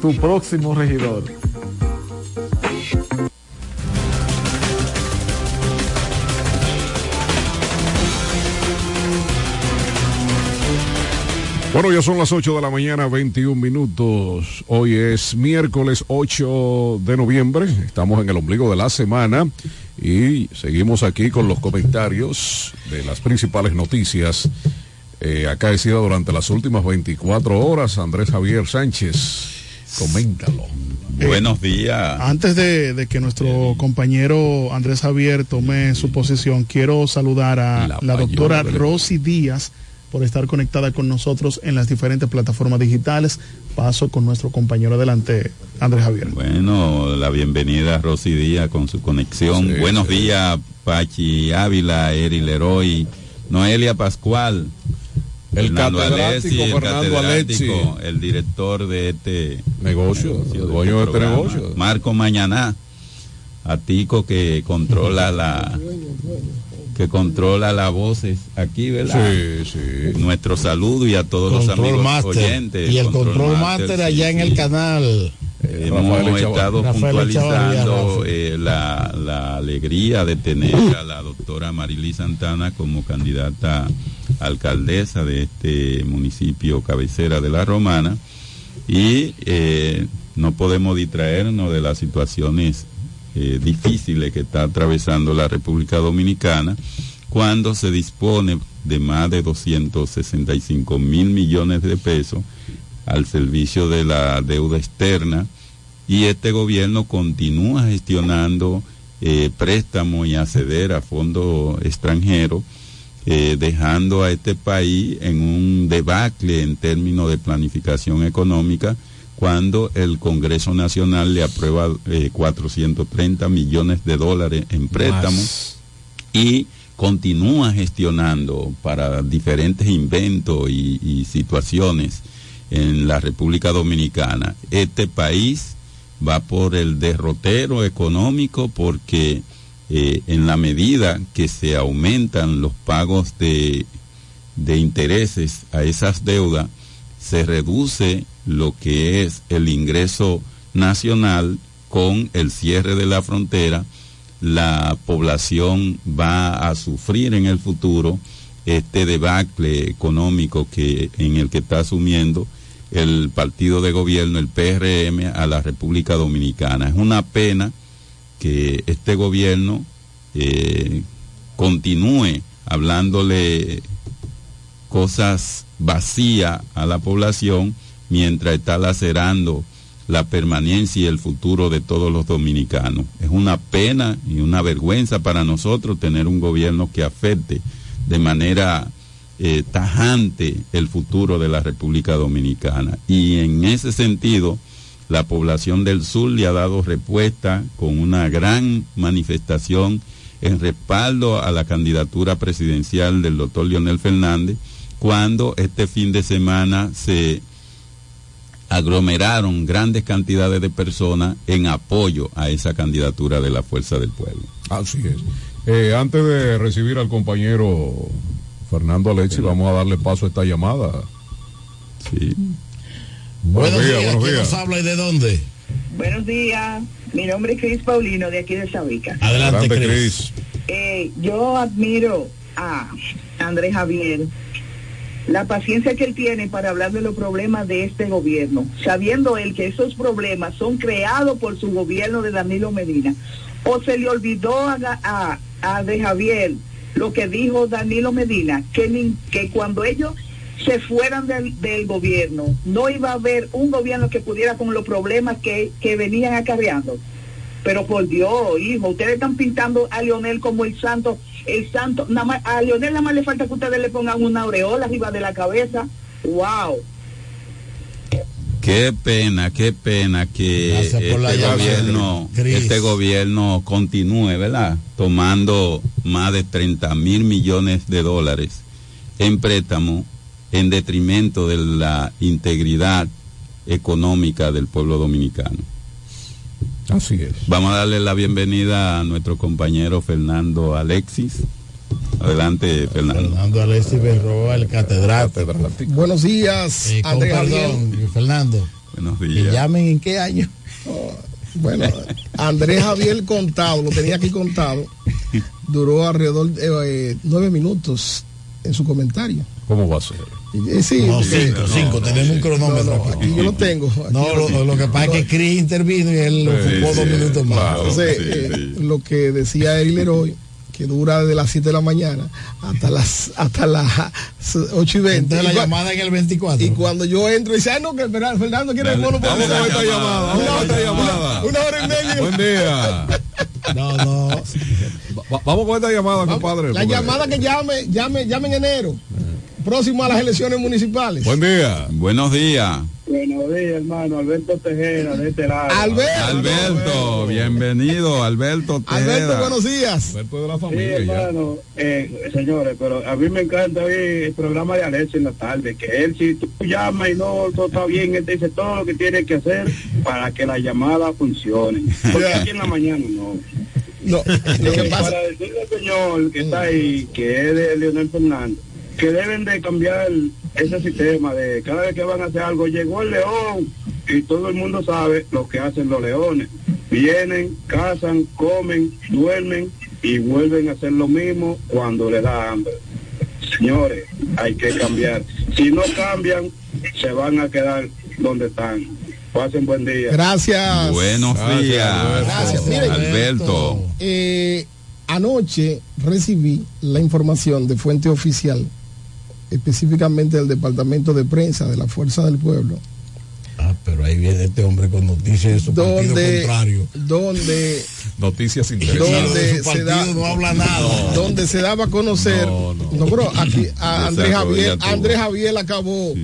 [SPEAKER 32] tu próximo regidor.
[SPEAKER 22] Bueno, ya son las 8 de la mañana, 21 minutos. Hoy es miércoles 8 de noviembre. Estamos en el ombligo de la semana y seguimos aquí con los comentarios de las principales noticias eh, acaecidas durante las últimas 24 horas. Andrés Javier Sánchez, coméntalo.
[SPEAKER 27] Buenos días. Antes de, de que nuestro compañero Andrés Javier tome su posición, quiero saludar a la,
[SPEAKER 22] La
[SPEAKER 27] doctora Rosy Díaz por estar conectada con nosotros en las diferentes plataformas digitales. Paso con nuestro compañero adelante, Andrés Javier.
[SPEAKER 33] Bueno, la bienvenida a Rosy Díaz con su conexión.
[SPEAKER 27] Sí,
[SPEAKER 33] Buenos
[SPEAKER 27] sí.
[SPEAKER 33] días, Pachi Ávila, Eri Leroy, Noelia Pascual.
[SPEAKER 22] El
[SPEAKER 33] Fernando
[SPEAKER 22] catedrático
[SPEAKER 33] el
[SPEAKER 22] Fernando
[SPEAKER 33] el director de este
[SPEAKER 22] Negocio, el dueño de este
[SPEAKER 33] programa.
[SPEAKER 22] negocio.
[SPEAKER 33] Marco Mañaná, a Tico que controla la, que controla las voces aquí, ¿verdad?
[SPEAKER 22] Sí, sí.
[SPEAKER 33] Nuestro saludo y a todos los
[SPEAKER 23] Control
[SPEAKER 33] amigos
[SPEAKER 23] Master.
[SPEAKER 33] oyentes.
[SPEAKER 23] Y el Control Master allá en el canal.
[SPEAKER 33] Hemos
[SPEAKER 23] Rafael Echavarría.
[SPEAKER 33] estado
[SPEAKER 23] Rafael
[SPEAKER 33] puntualizando eh, la, la alegría de tener a la doctora Marily Santana como candidata alcaldesa de este municipio cabecera de La Romana y eh, no podemos distraernos de las situaciones eh, difíciles que está atravesando la República Dominicana cuando se dispone de más de 265 mil millones de pesos al servicio de la deuda externa y este gobierno continúa gestionando eh, préstamos y acceder a fondos extranjeros, eh, dejando a este país en un debacle en términos de planificación económica cuando el Congreso Nacional le aprueba eh, 430 millones de dólares en préstamos y continúa gestionando para diferentes inventos y, y situaciones en la República Dominicana. Este país va por el derrotero económico porque eh, en la medida que se aumentan los pagos de, de intereses a esas deudas, se reduce lo que es el ingreso nacional con el cierre de la frontera, la población va a sufrir en el futuro este debacle económico que en el que está asumiendo el partido de gobierno, el PRM, a la República Dominicana. Es una pena que este gobierno eh, continúe hablándole cosas vacías a la población mientras está lacerando la permanencia y el futuro de todos los dominicanos. Es una pena y una vergüenza para nosotros tener un gobierno que afecte de manera eh, tajante el futuro de la República Dominicana. Y en ese sentido, la población del sur le ha dado respuesta con una gran manifestación en respaldo a la candidatura presidencial del doctor Leonel Fernández, cuando este fin de semana se aglomeraron grandes cantidades de personas en apoyo a esa candidatura de la Fuerza del Pueblo.
[SPEAKER 22] Así es. Eh, antes de recibir al compañero Fernando Alexi, vamos a darle paso a esta llamada.
[SPEAKER 33] Sí.
[SPEAKER 23] Buenos días,
[SPEAKER 22] buenos
[SPEAKER 23] ¿quién
[SPEAKER 22] días.
[SPEAKER 23] nos habla y de dónde?
[SPEAKER 34] Buenos días, mi nombre es Cris Paulino de aquí de Chavica.
[SPEAKER 23] Adelante,
[SPEAKER 22] Adelante,
[SPEAKER 23] Cris.
[SPEAKER 34] Eh, yo admiro a Andrés Javier, la paciencia que él tiene para hablar de los problemas de este gobierno, sabiendo él que esos problemas son creados por su gobierno de Danilo Medina. O se le olvidó a, a, a de Javier lo que dijo Danilo Medina, que, ni- que cuando ellos se fueran del, del gobierno, no iba a haber un gobierno que pudiera con los problemas que, que venían acarreando. Pero por Dios, hijo, ustedes están pintando a Leonel como el santo, el santo, nada más, a Leonel nada más le falta que ustedes le pongan una aureola arriba de la cabeza. Wow.
[SPEAKER 33] Qué pena, qué pena que este gobierno, este gobierno continúe, ¿verdad? Tomando más de 30 mil millones de dólares en préstamo en detrimento de la integridad económica del pueblo dominicano.
[SPEAKER 22] Así es.
[SPEAKER 33] Vamos a darle la bienvenida a nuestro compañero Fernando Alexis. Adelante, Fernando.
[SPEAKER 23] Fernando Alexis Berroa, el catedrático.
[SPEAKER 20] Buenos días,
[SPEAKER 23] Eh, perdón,
[SPEAKER 20] Javier.
[SPEAKER 23] Fernando.
[SPEAKER 33] Buenos
[SPEAKER 23] ¿Me
[SPEAKER 33] días.
[SPEAKER 23] llamen en qué año?
[SPEAKER 20] Bueno, Andrés Javier contado, lo tenía aquí contado, duró alrededor de eh, nueve minutos en su comentario.
[SPEAKER 22] ¿Cómo va a ser?
[SPEAKER 20] Eh, sí,
[SPEAKER 23] No, cinco, cinco, tenemos un cronómetro.
[SPEAKER 20] No, no, aquí yo lo tengo. aquí
[SPEAKER 23] No, lo,
[SPEAKER 20] tengo.
[SPEAKER 23] lo que pasa es que Chris intervino y él lo
[SPEAKER 33] Sí,
[SPEAKER 23] ocupó
[SPEAKER 33] sí,
[SPEAKER 23] dos minutos más.
[SPEAKER 33] claro.
[SPEAKER 20] Entonces,
[SPEAKER 33] sí,
[SPEAKER 20] eh, lo que decía el Leroy, que dura de las 7 de la mañana hasta las hasta las 8 y 20.
[SPEAKER 23] Entonces la
[SPEAKER 20] Y
[SPEAKER 23] llamada en el 24.
[SPEAKER 20] Y cuando yo entro, dice, ah, no, que Fernando Fernando quiere el bono
[SPEAKER 33] vamos
[SPEAKER 20] una
[SPEAKER 33] con
[SPEAKER 20] hora".
[SPEAKER 33] esta llamada, vamos con esta llamada.
[SPEAKER 20] Una hora y media.
[SPEAKER 22] Buen día. [LAUGHS]
[SPEAKER 23] No, no.
[SPEAKER 22] Va- vamos con esta llamada, compadre.
[SPEAKER 20] La llamada que llame, llame, llame en enero, próximo a las elecciones municipales.
[SPEAKER 22] Buen día.
[SPEAKER 33] Buenos días.
[SPEAKER 28] Buenos días, hermano. Alberto Tejera, de este lado.
[SPEAKER 20] Alberto.
[SPEAKER 33] Alberto, bienvenido, Alberto.
[SPEAKER 20] Alberto, buenos días.
[SPEAKER 22] Alberto de la familia
[SPEAKER 28] hermano, eh, señores, pero a mí me encanta oír el programa de Alex en la tarde, que él si tú llamas y no todo está bien, él te dice todo lo que tiene que hacer para que la llamada funcione. Porque aquí en la mañana no.
[SPEAKER 20] No, lo que
[SPEAKER 28] Eh,
[SPEAKER 20] pasa,
[SPEAKER 28] para decirle al
[SPEAKER 35] señor que está ahí, que es de Leonel Fernández, que deben de cambiar ese sistema de cada vez que van a hacer algo, llegó el león y todo el mundo sabe lo que hacen los leones. Vienen, cazan, comen, duermen y vuelven a hacer lo mismo cuando le da hambre. Señores, hay que cambiar. Si no cambian, se van a quedar donde están. Pasen buen día.
[SPEAKER 36] Gracias.
[SPEAKER 33] Buenos días.
[SPEAKER 36] Gracias. Miren,
[SPEAKER 33] Alberto.
[SPEAKER 36] Eh, anoche recibí la información de fuente oficial, específicamente del Departamento de Prensa de la Fuerza del Pueblo,
[SPEAKER 23] Ah, pero ahí viene este hombre con noticias de su partido
[SPEAKER 36] donde,
[SPEAKER 23] contrario.
[SPEAKER 36] donde, [LAUGHS]
[SPEAKER 22] Noticias
[SPEAKER 36] donde
[SPEAKER 22] interesantes.
[SPEAKER 23] su
[SPEAKER 36] se da,
[SPEAKER 23] no habla nada.
[SPEAKER 36] donde se daba a conocer, no, pero aquí a Andrés Javier. Andrés Javier acabó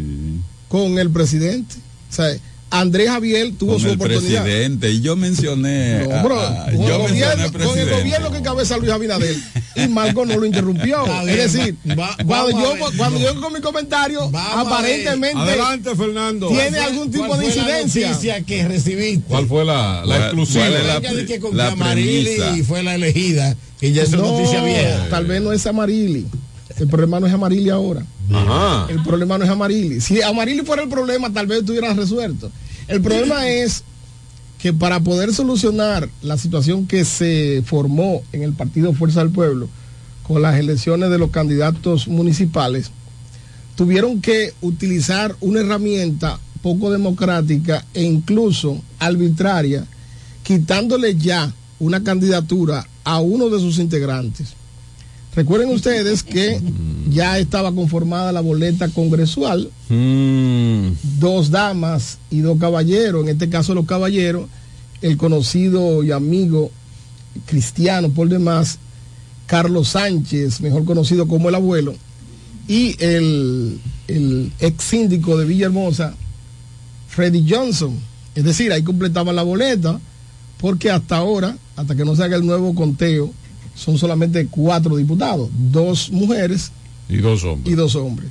[SPEAKER 36] con el presidente, o sea, Andrés Javier tuvo
[SPEAKER 33] Con
[SPEAKER 36] su
[SPEAKER 33] el
[SPEAKER 36] oportunidad.
[SPEAKER 33] presidente. Y yo mencioné.
[SPEAKER 36] No, bro, con,
[SPEAKER 33] yo
[SPEAKER 36] el
[SPEAKER 33] mencioné
[SPEAKER 36] gobierno,
[SPEAKER 33] al
[SPEAKER 36] con el
[SPEAKER 33] presidente.
[SPEAKER 36] gobierno que encabeza Luis Abinader y Marco no lo interrumpió. Es decir,
[SPEAKER 23] va-
[SPEAKER 36] cuando, yo,
[SPEAKER 23] ver.
[SPEAKER 36] cuando yo con mi comentario,
[SPEAKER 23] Vamos
[SPEAKER 36] aparentemente
[SPEAKER 22] Adelante, Fernando.
[SPEAKER 36] tiene
[SPEAKER 23] ¿Cuál
[SPEAKER 36] algún tipo de
[SPEAKER 23] la
[SPEAKER 36] incidencia.
[SPEAKER 23] que recibiste?
[SPEAKER 22] ¿Cuál fue la, la
[SPEAKER 33] ¿Cuál-
[SPEAKER 22] exclusiva?
[SPEAKER 33] la-
[SPEAKER 23] que con
[SPEAKER 33] la
[SPEAKER 23] fue la elegida, que ya es
[SPEAKER 36] No,
[SPEAKER 23] noticia vieja.
[SPEAKER 36] tal vez no es Amarili. El problema no es Amarili ahora. El problema no es Amarili. Si Amarili fuera el problema, tal vez estuviera resuelto. El problema es que para poder solucionar la situación que se formó en el Partido Fuerza del Pueblo con las elecciones de los candidatos municipales, tuvieron que utilizar una herramienta poco democrática e incluso arbitraria, quitándole ya una candidatura a uno de sus integrantes. Recuerden ustedes que ya estaba conformada la boleta congresual,
[SPEAKER 22] Mm,
[SPEAKER 36] dos damas y dos caballeros, en este caso los caballeros, el conocido y amigo cristiano por demás, Carlos Sánchez, mejor conocido como el abuelo, y el, el ex síndico de Villahermosa, Freddy Johnson. Es decir, ahí completaban la boleta, porque hasta ahora, hasta que no se haga el nuevo conteo, son solamente cuatro diputados, dos mujeres
[SPEAKER 22] y dos hombres.
[SPEAKER 36] y dos hombres.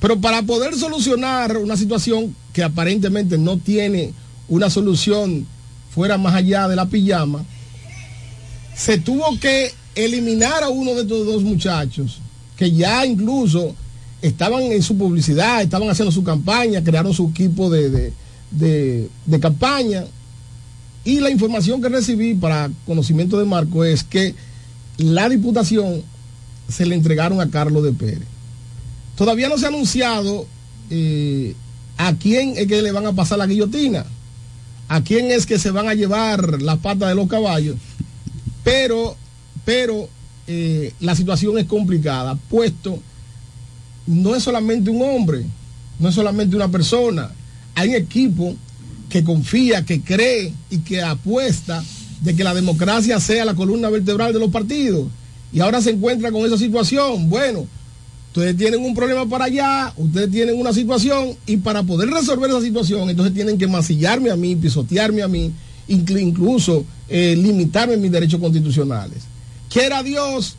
[SPEAKER 36] Pero para poder solucionar una situación que aparentemente no tiene una solución fuera más allá de la pijama, se tuvo que eliminar a uno de estos dos muchachos que ya incluso estaban en su publicidad, estaban haciendo su campaña, crearon su equipo de, de- de- de campaña. Y la información que recibí para conocimiento de Marco es que la diputación se le entregaron a Carlos de Pérez. Todavía no se ha anunciado eh, a quién es que le van a pasar la guillotina, a quién es que se van a llevar las patas de los caballos, pero, pero eh, la situación es complicada, puesto no es solamente un hombre, no es solamente una persona, hay un equipo que confía, que cree y que apuesta de que la democracia sea la columna vertebral de los partidos. Y ahora se encuentra con esa situación. Bueno, ustedes tienen un problema para allá, ustedes tienen una situación y para poder resolver esa situación, entonces tienen que mancillarme a mí, pisotearme a mí, inclu- incluso eh, limitarme mis derechos constitucionales. Quiera Dios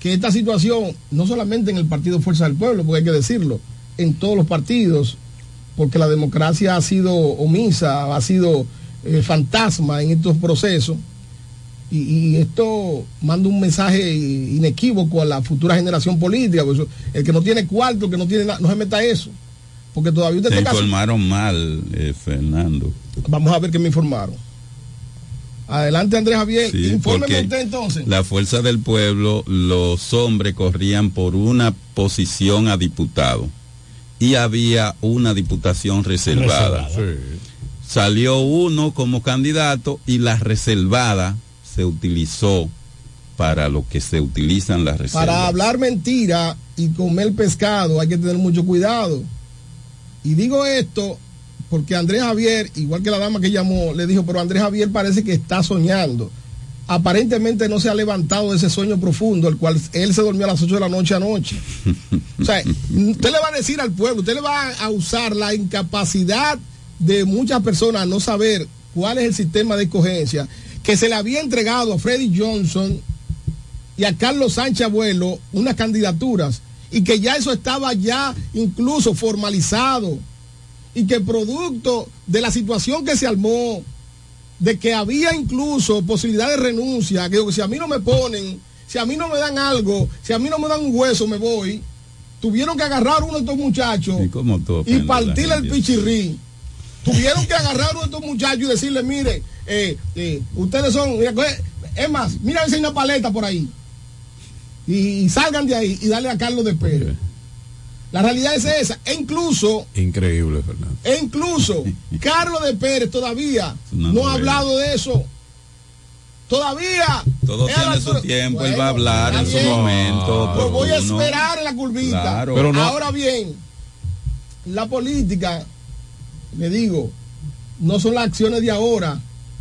[SPEAKER 36] que esta situación, no solamente en el Partido Fuerza del Pueblo, porque hay que decirlo, en todos los partidos, porque la democracia ha sido omisa, ha sido eh, fantasma en estos procesos, y, y esto manda un mensaje inequívoco a la futura generación política, el que no tiene cuarto, el que no tiene nada, no se meta a eso, porque todavía usted
[SPEAKER 33] Te informaron mal, eh, Fernando.
[SPEAKER 36] Vamos a ver qué me informaron. Adelante Andrés Javier,
[SPEAKER 33] Sí,
[SPEAKER 36] infórmeme usted entonces.
[SPEAKER 33] La fuerza del pueblo, los hombres corrían por una posición a diputado y había una diputación reservada. Salió uno como candidato y la reservada se utilizó para lo que se utilizan las reservas.
[SPEAKER 36] Para hablar mentira y comer pescado hay que tener mucho cuidado. Y digo esto porque Andrés Javier, igual que la dama que llamó, le dijo, pero Andrés Javier parece que está soñando. Aparentemente no se ha levantado de ese sueño profundo, el cual él se durmió a las 8 de la noche anoche. [LAUGHS] O sea, usted le va a decir al pueblo, usted le va a usar la incapacidad de muchas personas no saber cuál es el sistema de escogencia que se le había entregado a Freddy Johnson y a Carlos Sánchez Abuelo unas candidaturas y que ya eso estaba ya incluso formalizado y que producto de la situación que se armó, de que había incluso posibilidad de renuncia, que digo, si a mí no me ponen, si a mí no me dan algo, si a mí no me dan un hueso, me voy. Tuvieron que agarrar uno de estos muchachos
[SPEAKER 33] ¿Y
[SPEAKER 36] y partirle el
[SPEAKER 33] gente?
[SPEAKER 36] Tuvieron que agarrar de estos muchachos y decirle, mire, eh, eh, ustedes son, mira, coge- es más, mira a si hay una paleta por ahí. Y, y salgan de ahí y dale a Carlos de Pérez. La realidad es esa. E incluso,
[SPEAKER 22] Increíble, Fernando.
[SPEAKER 36] e incluso, [LAUGHS] Carlos de Pérez todavía no ha hablado de eso. Todavía.
[SPEAKER 33] Todo
[SPEAKER 36] a
[SPEAKER 33] tiene su tiempo, él
[SPEAKER 36] Bueno,
[SPEAKER 33] va a hablar en su momento.
[SPEAKER 36] Pues voy a esperar en la curvita.
[SPEAKER 33] Claro. Pero no-
[SPEAKER 36] Ahora bien, la política, le digo, no son las acciones de ahora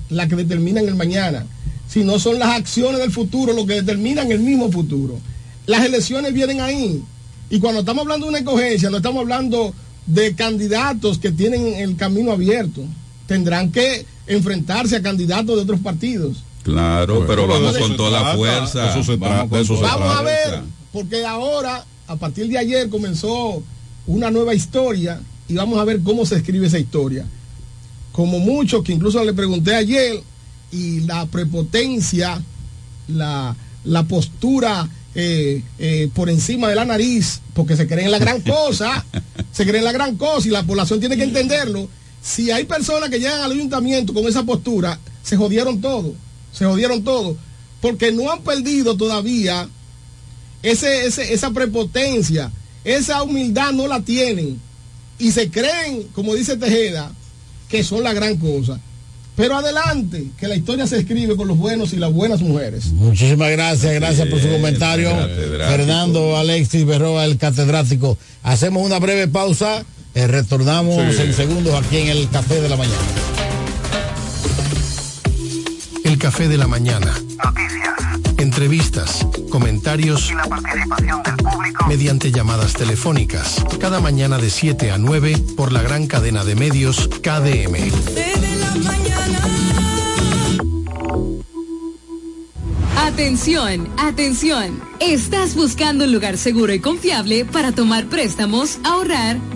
[SPEAKER 36] las que determinan el mañana, sino son las acciones del futuro lo que determinan el mismo futuro. Las elecciones vienen ahí. Y cuando estamos hablando de una escogencia, no estamos hablando de candidatos que tienen el camino abierto. Tendrán que enfrentarse a candidatos de otros partidos.
[SPEAKER 33] Claro, pero vamos con toda la fuerza.
[SPEAKER 22] eso se
[SPEAKER 33] Vamos
[SPEAKER 22] trata, eso se
[SPEAKER 36] Vamos a ver, porque ahora, a partir de ayer, comenzó una nueva historia y vamos a ver cómo se escribe esa historia. Como muchos que incluso le pregunté ayer, y la prepotencia, la, la postura eh, eh, por encima de la nariz, porque se creen la gran cosa, [LAUGHS] se creen la gran cosa y la población tiene que entenderlo. Si hay personas que llegan al ayuntamiento con esa postura, se jodieron todo, se jodieron todo, porque no han perdido todavía ese, ese- esa prepotencia, esa humildad no la tienen y se creen, como dice Tejeda, que son la gran cosa. Pero adelante, que la historia se escribe con los buenos y las buenas mujeres.
[SPEAKER 23] Muchísimas gracias, gracias por su comentario. Fernando Alexis Berroa, el catedrático. Hacemos una breve pausa, eh, retornamos
[SPEAKER 22] Sí.
[SPEAKER 23] en segundos aquí en el Café de la Mañana.
[SPEAKER 2] El café de la mañana. Entrevistas, comentarios y la participación del público mediante llamadas telefónicas. Cada mañana de 7 a 9 por la gran cadena de medios KDM.
[SPEAKER 29] Atención, atención. ¿Estás buscando un lugar seguro y confiable para tomar préstamos, ahorrar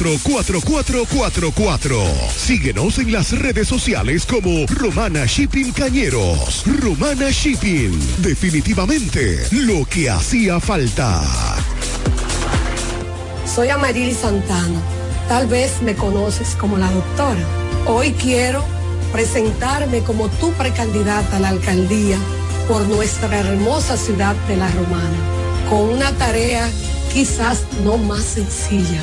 [SPEAKER 11] 849-454-4444. Síguenos en las redes sociales como Romana Shipping Cañeros. Romana Shipping. Definitivamente lo que hacía falta.
[SPEAKER 30] Soy Amarili Santana. Tal vez me conoces como la doctora. Hoy quiero presentarme como tu precandidata a la alcaldía por nuestra hermosa ciudad de La Romana, con una tarea quizás no más sencilla,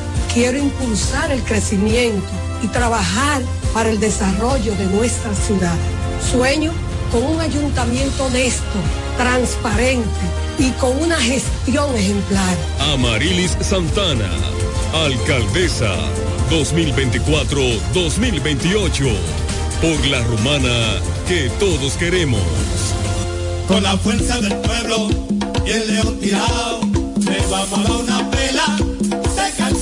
[SPEAKER 30] Quiero impulsar el crecimiento y trabajar para el desarrollo de nuestra ciudad. Sueño con un ayuntamiento honesto, transparente y con una gestión ejemplar.
[SPEAKER 37] Amarilis Santana, alcaldesa 2024-2028, por la romana que todos queremos.
[SPEAKER 38] Con la fuerza del pueblo y el león tirado, le vamos a dar una pela.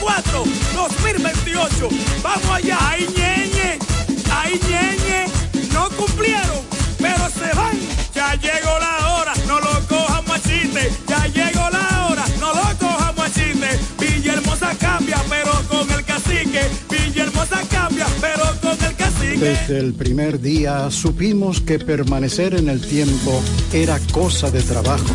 [SPEAKER 39] 2024, 2028. Vamos allá, ay ñeñe, ay ñeñe, no cumplieron, pero se van. Ya llegó la hora, no lo cojan machiste. Ya llegó la hora, no lo cojan machiste. Villahermosa cambia, pero con el cacique. Villahermosa cambia, pero con el cacique.
[SPEAKER 40] Desde el primer día supimos que permanecer en el tiempo era cosa de trabajo.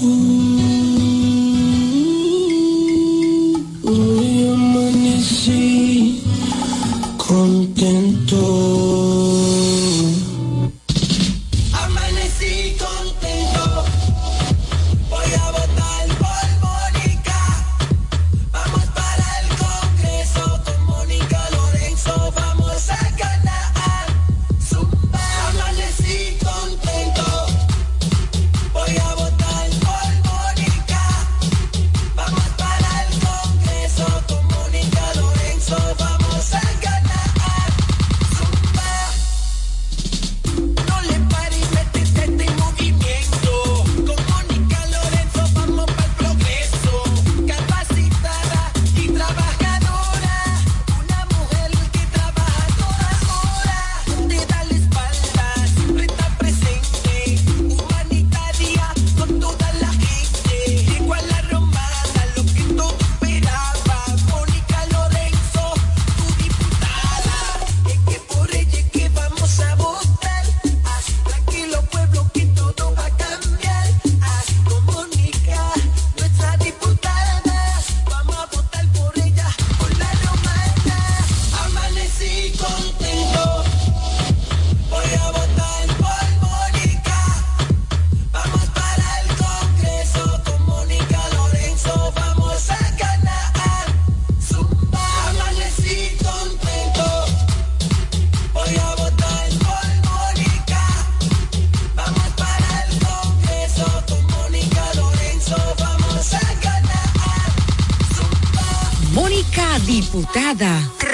[SPEAKER 15] Hoy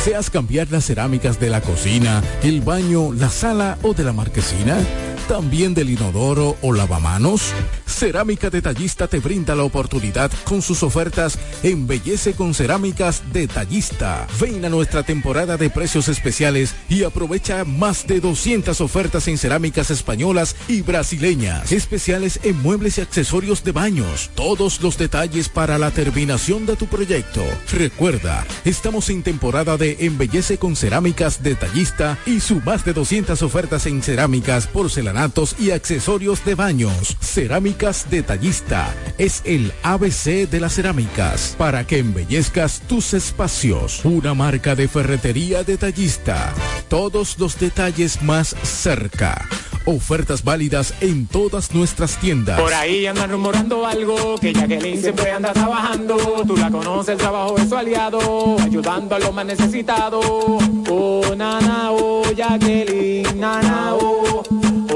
[SPEAKER 14] ¿Deseas cambiar las cerámicas de la cocina, el baño, la sala o de la marquesina? ¿También del inodoro o lavamanos? Cerámica Detallista te brinda la oportunidad con sus ofertas Embellece con Cerámicas Detallista. Ven a nuestra temporada de precios especiales y aprovecha más de 200 ofertas en cerámicas españolas y brasileñas. Especiales en muebles y accesorios de baños. Todos los detalles para la terminación de tu proyecto. Recuerda, estamos en temporada de Embellece con Cerámicas Detallista y su más de 200 ofertas en cerámicas, porcelanatos y accesorios de baños. Cerámicas Detallista es el ABC de las cerámicas para que embellezcas tus espacios. Una marca de ferretería detallista. Todos los detalles más cerca. Ofertas válidas en todas nuestras tiendas.
[SPEAKER 4] Por ahí andan rumorando algo, que Jacqueline siempre anda trabajando. Tú la conoces, el trabajo es su aliado, ayudando a los más necesitados. Oh, nana, oh, Jacqueline, nana, oh,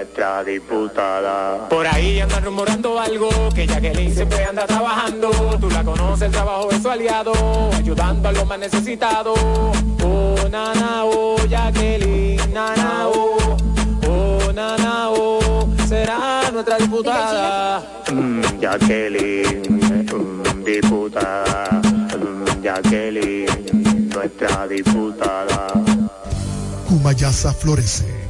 [SPEAKER 4] nuestra diputada. Por ahí andan rumorando algo, que Jacqueline siempre anda trabajando. Tú la conoces, el trabajo es su aliado, ayudando a los más necesitados. Oh, nana, oh, Jacqueline, nana, oh, oh, nana, oh, será nuestra diputada. Mm, Jacqueline, mm, diputada. Mm, Jacqueline, nuestra diputada.
[SPEAKER 6] Cumayasa florece.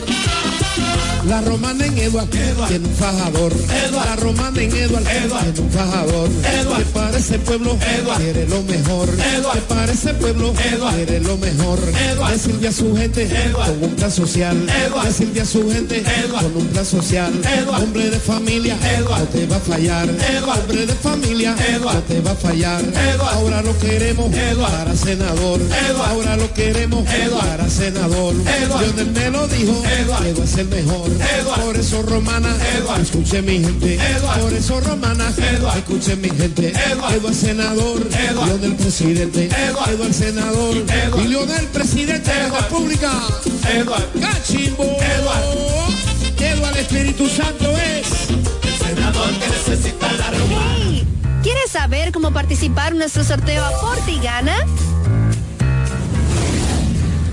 [SPEAKER 20] La romana en Eduard, tiene un fajador. La romana en Eduard, tiene un fajador. Que para ese pueblo quiere lo mejor. Que para ese pueblo quiere lo mejor. Decirle a su gente con un plan social. Decirle a su gente con un plan social. Hombre de familia, no te va a fallar. Hombre de familia, no te va a fallar. Ahora lo queremos para senador. Ahora lo queremos para senador. Lionel me lo dijo, Edu es el mejor. Por eso romana, escuche mi gente. Por eso romana, escuche mi gente. Edu es senador, Lionel presidente. Edu el senador y Lionel presidente de la República. Cachimbo. Edu al Espíritu Santo es el senador que necesita la romana.
[SPEAKER 21] ¿Quieres saber cómo participar en nuestro sorteo Aporte y Gana?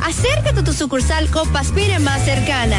[SPEAKER 21] Acércate a tu sucursal Copa Aspire más cercana.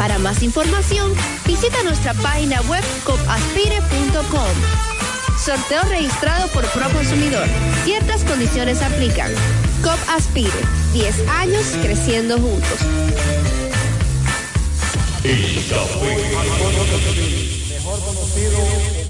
[SPEAKER 21] Para más información, visita nuestra página web copaspire.com.
[SPEAKER 41] Sorteo registrado por Proconsumidor. Ciertas condiciones aplican. COP Aspire. 10 años creciendo juntos.
[SPEAKER 42] mejor conocido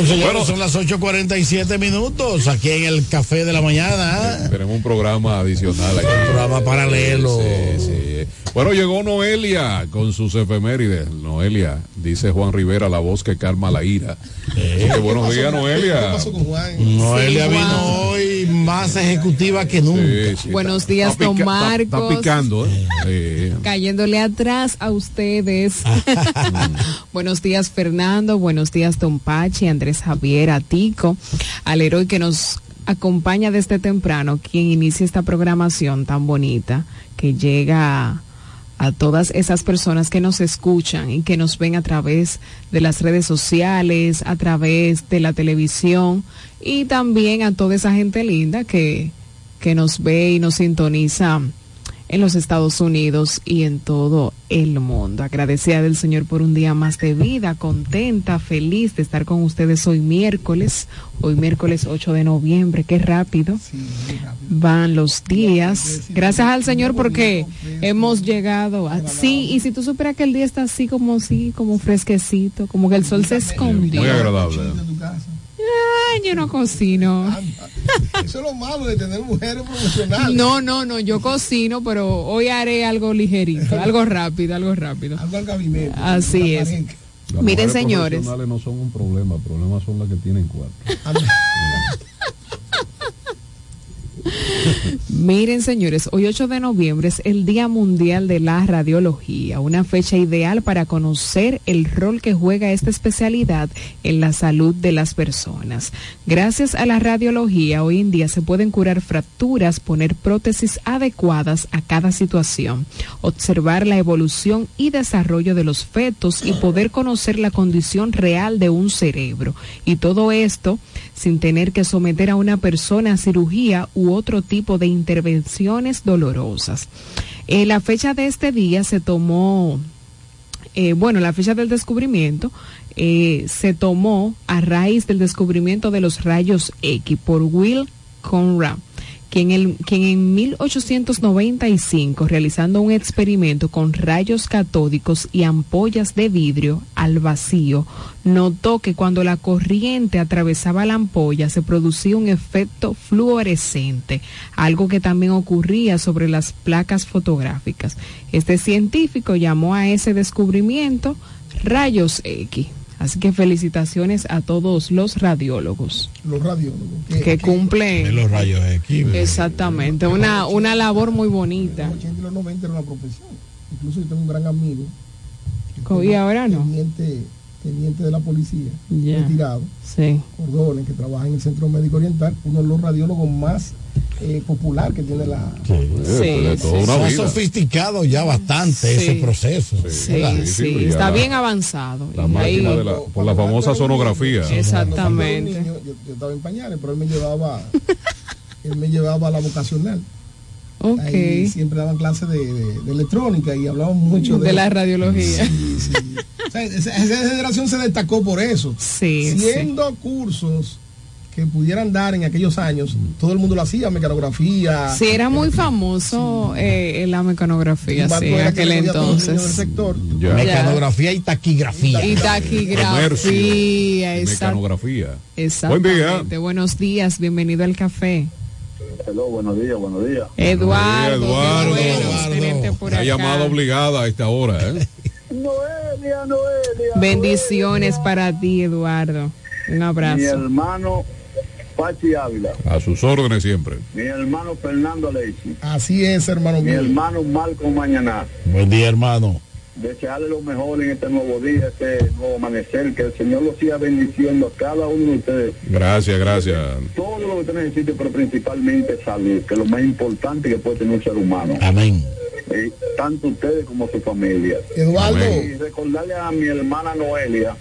[SPEAKER 23] Bueno, señores, son las 8.47 minutos aquí en el Café de la Mañana.
[SPEAKER 22] Tenemos un programa adicional aquí.
[SPEAKER 23] Un programa paralelo.
[SPEAKER 22] Sí, sí. Bueno, llegó Noelia con sus efemérides. Noelia, dice Juan Rivera, la voz que calma la ira. Que buenos días, Noelia.
[SPEAKER 23] Noelia
[SPEAKER 43] Sí,
[SPEAKER 23] vino
[SPEAKER 43] Juan.
[SPEAKER 23] hoy más ejecutiva que nunca.
[SPEAKER 22] Sí, sí,
[SPEAKER 43] Buenos
[SPEAKER 22] está-
[SPEAKER 43] días,
[SPEAKER 22] está
[SPEAKER 43] don Marcos.
[SPEAKER 22] Está, picando, ¿eh?
[SPEAKER 43] Cayéndole atrás a ustedes. [LAUGHS] [LAUGHS] buenos días, Fernando. Buenos días, Don Pachi, Andrés Javier, a Tico, al héroe que nos acompaña desde temprano, quien inicia esta programación tan bonita que llega a todas esas personas que nos escuchan y que nos ven a través de las redes sociales, a través de la televisión y también a toda esa gente linda que, que nos ve y nos sintoniza en los Estados Unidos y en todo el mundo. Agradecida del Señor por un día más de vida, contenta, feliz de estar con ustedes hoy miércoles, hoy miércoles 8 de noviembre, qué rápido van los días. Gracias al Señor porque hemos llegado a... Sí, y si tú supieras que el día está así como así, como fresquecito, como que el sol se escondió.
[SPEAKER 22] Muy agradable.
[SPEAKER 43] Ay, yo no cocino.
[SPEAKER 36] Eso es lo malo de tener mujeres profesionales.
[SPEAKER 43] No, no, no, yo cocino, pero hoy haré algo ligerito, [LAUGHS] algo rápido, algo rápido.
[SPEAKER 36] Algo al gabinete.
[SPEAKER 43] Así es.
[SPEAKER 22] Las
[SPEAKER 43] Miren, señores.
[SPEAKER 22] profesionales no son un problema, el problema son las que tienen cuatro.
[SPEAKER 43] Miren, señores, hoy 8 de noviembre es el Día Mundial de la Radiología, una fecha ideal para conocer el rol que juega esta especialidad en la salud de las personas. Gracias a la radiología, hoy en día se pueden curar fracturas, poner prótesis adecuadas a cada situación, observar la evolución y desarrollo de los fetos y poder conocer la condición real de un cerebro. Y todo esto sin tener que someter a una persona a cirugía u otro tipo de intervenciones dolorosas. Eh, la fecha de este día se tomó, eh, bueno, la fecha del descubrimiento eh, se tomó a raíz del descubrimiento de los rayos X por Will Conrad quien, en 1895, realizando un experimento con rayos catódicos y ampollas de vidrio al vacío, notó que cuando la corriente atravesaba la ampolla se producía un efecto fluorescente, algo que también ocurría sobre las placas fotográficas. Este científico llamó a ese descubrimiento rayos X. Así que felicitaciones a todos los radiólogos
[SPEAKER 36] Los radiólogos.
[SPEAKER 43] que cumplen
[SPEAKER 23] Los rayos X.
[SPEAKER 43] Exactamente, una, una labor muy bonita.
[SPEAKER 36] En los 80 y los 90 era una profesión. Incluso yo tengo un gran amigo. que
[SPEAKER 43] y ahora no.
[SPEAKER 36] Teniente, teniente de la policía.
[SPEAKER 43] Ya.
[SPEAKER 36] Retirado.
[SPEAKER 43] Sí.
[SPEAKER 36] Cordones, que trabaja en el Centro Médico Oriental. Uno de los radiólogos más eh, popular que tiene la.
[SPEAKER 23] vida. sofisticado ya bastante ese proceso.
[SPEAKER 43] Sí, sí, está
[SPEAKER 22] la-
[SPEAKER 43] bien avanzado.
[SPEAKER 22] La máquina
[SPEAKER 43] ahí-
[SPEAKER 22] de la, por la famosa sonografía.
[SPEAKER 43] Exactamente.
[SPEAKER 36] Niño, yo, yo estaba en pañales, pero él me llevaba, [LAUGHS] él me llevaba a la vocacional.
[SPEAKER 43] Ok.
[SPEAKER 36] Ahí siempre daban clases de, de- de electrónica y hablaban mucho de,
[SPEAKER 43] De la radiología.
[SPEAKER 36] Sí, sí. O sea, esa, esa generación se destacó por eso.
[SPEAKER 43] Sí,
[SPEAKER 36] Siendo cursos que pudieran dar en aquellos años, todo el mundo lo hacía, mecanografía.
[SPEAKER 43] Sí, era muy famoso eh, la mecanografía, sí, en aquel
[SPEAKER 36] niños del
[SPEAKER 43] entonces.
[SPEAKER 36] sector.
[SPEAKER 22] Ya.
[SPEAKER 23] Mecanografía y taquigrafía.
[SPEAKER 43] Y taquigrafía.
[SPEAKER 22] Mecanografía.
[SPEAKER 43] Exactamente.
[SPEAKER 22] Buen día.
[SPEAKER 43] Buenos días, bienvenido al café.
[SPEAKER 44] Hello, buenos días, buenos días.
[SPEAKER 22] Eduardo.
[SPEAKER 44] Eduardo.
[SPEAKER 22] Eduardo. Una llamada obligada a esta hora, ¿eh?
[SPEAKER 44] Noelia, Noelia.
[SPEAKER 43] Bendiciones para ti, Eduardo. Un
[SPEAKER 44] Mi
[SPEAKER 43] abrazo.
[SPEAKER 44] hermano Pachi Ávila.
[SPEAKER 22] A sus órdenes siempre.
[SPEAKER 44] Mi hermano Fernando Leite.
[SPEAKER 36] Así es, hermano
[SPEAKER 44] Mi
[SPEAKER 36] mío.
[SPEAKER 44] hermano Marco Mañana.
[SPEAKER 23] Buen día, hermano.
[SPEAKER 44] Desearle lo mejor en este nuevo día, este nuevo amanecer. Que el Señor lo siga bendiciendo a cada uno de ustedes.
[SPEAKER 22] Gracias, gracias.
[SPEAKER 44] Todo lo que usted necesite, pero principalmente salud, que es lo más importante que puede tener un ser humano.
[SPEAKER 23] Amén.
[SPEAKER 44] Eh, tanto ustedes como su familia.
[SPEAKER 36] Eduardo.
[SPEAKER 44] Y recordarle a mi hermana Noelia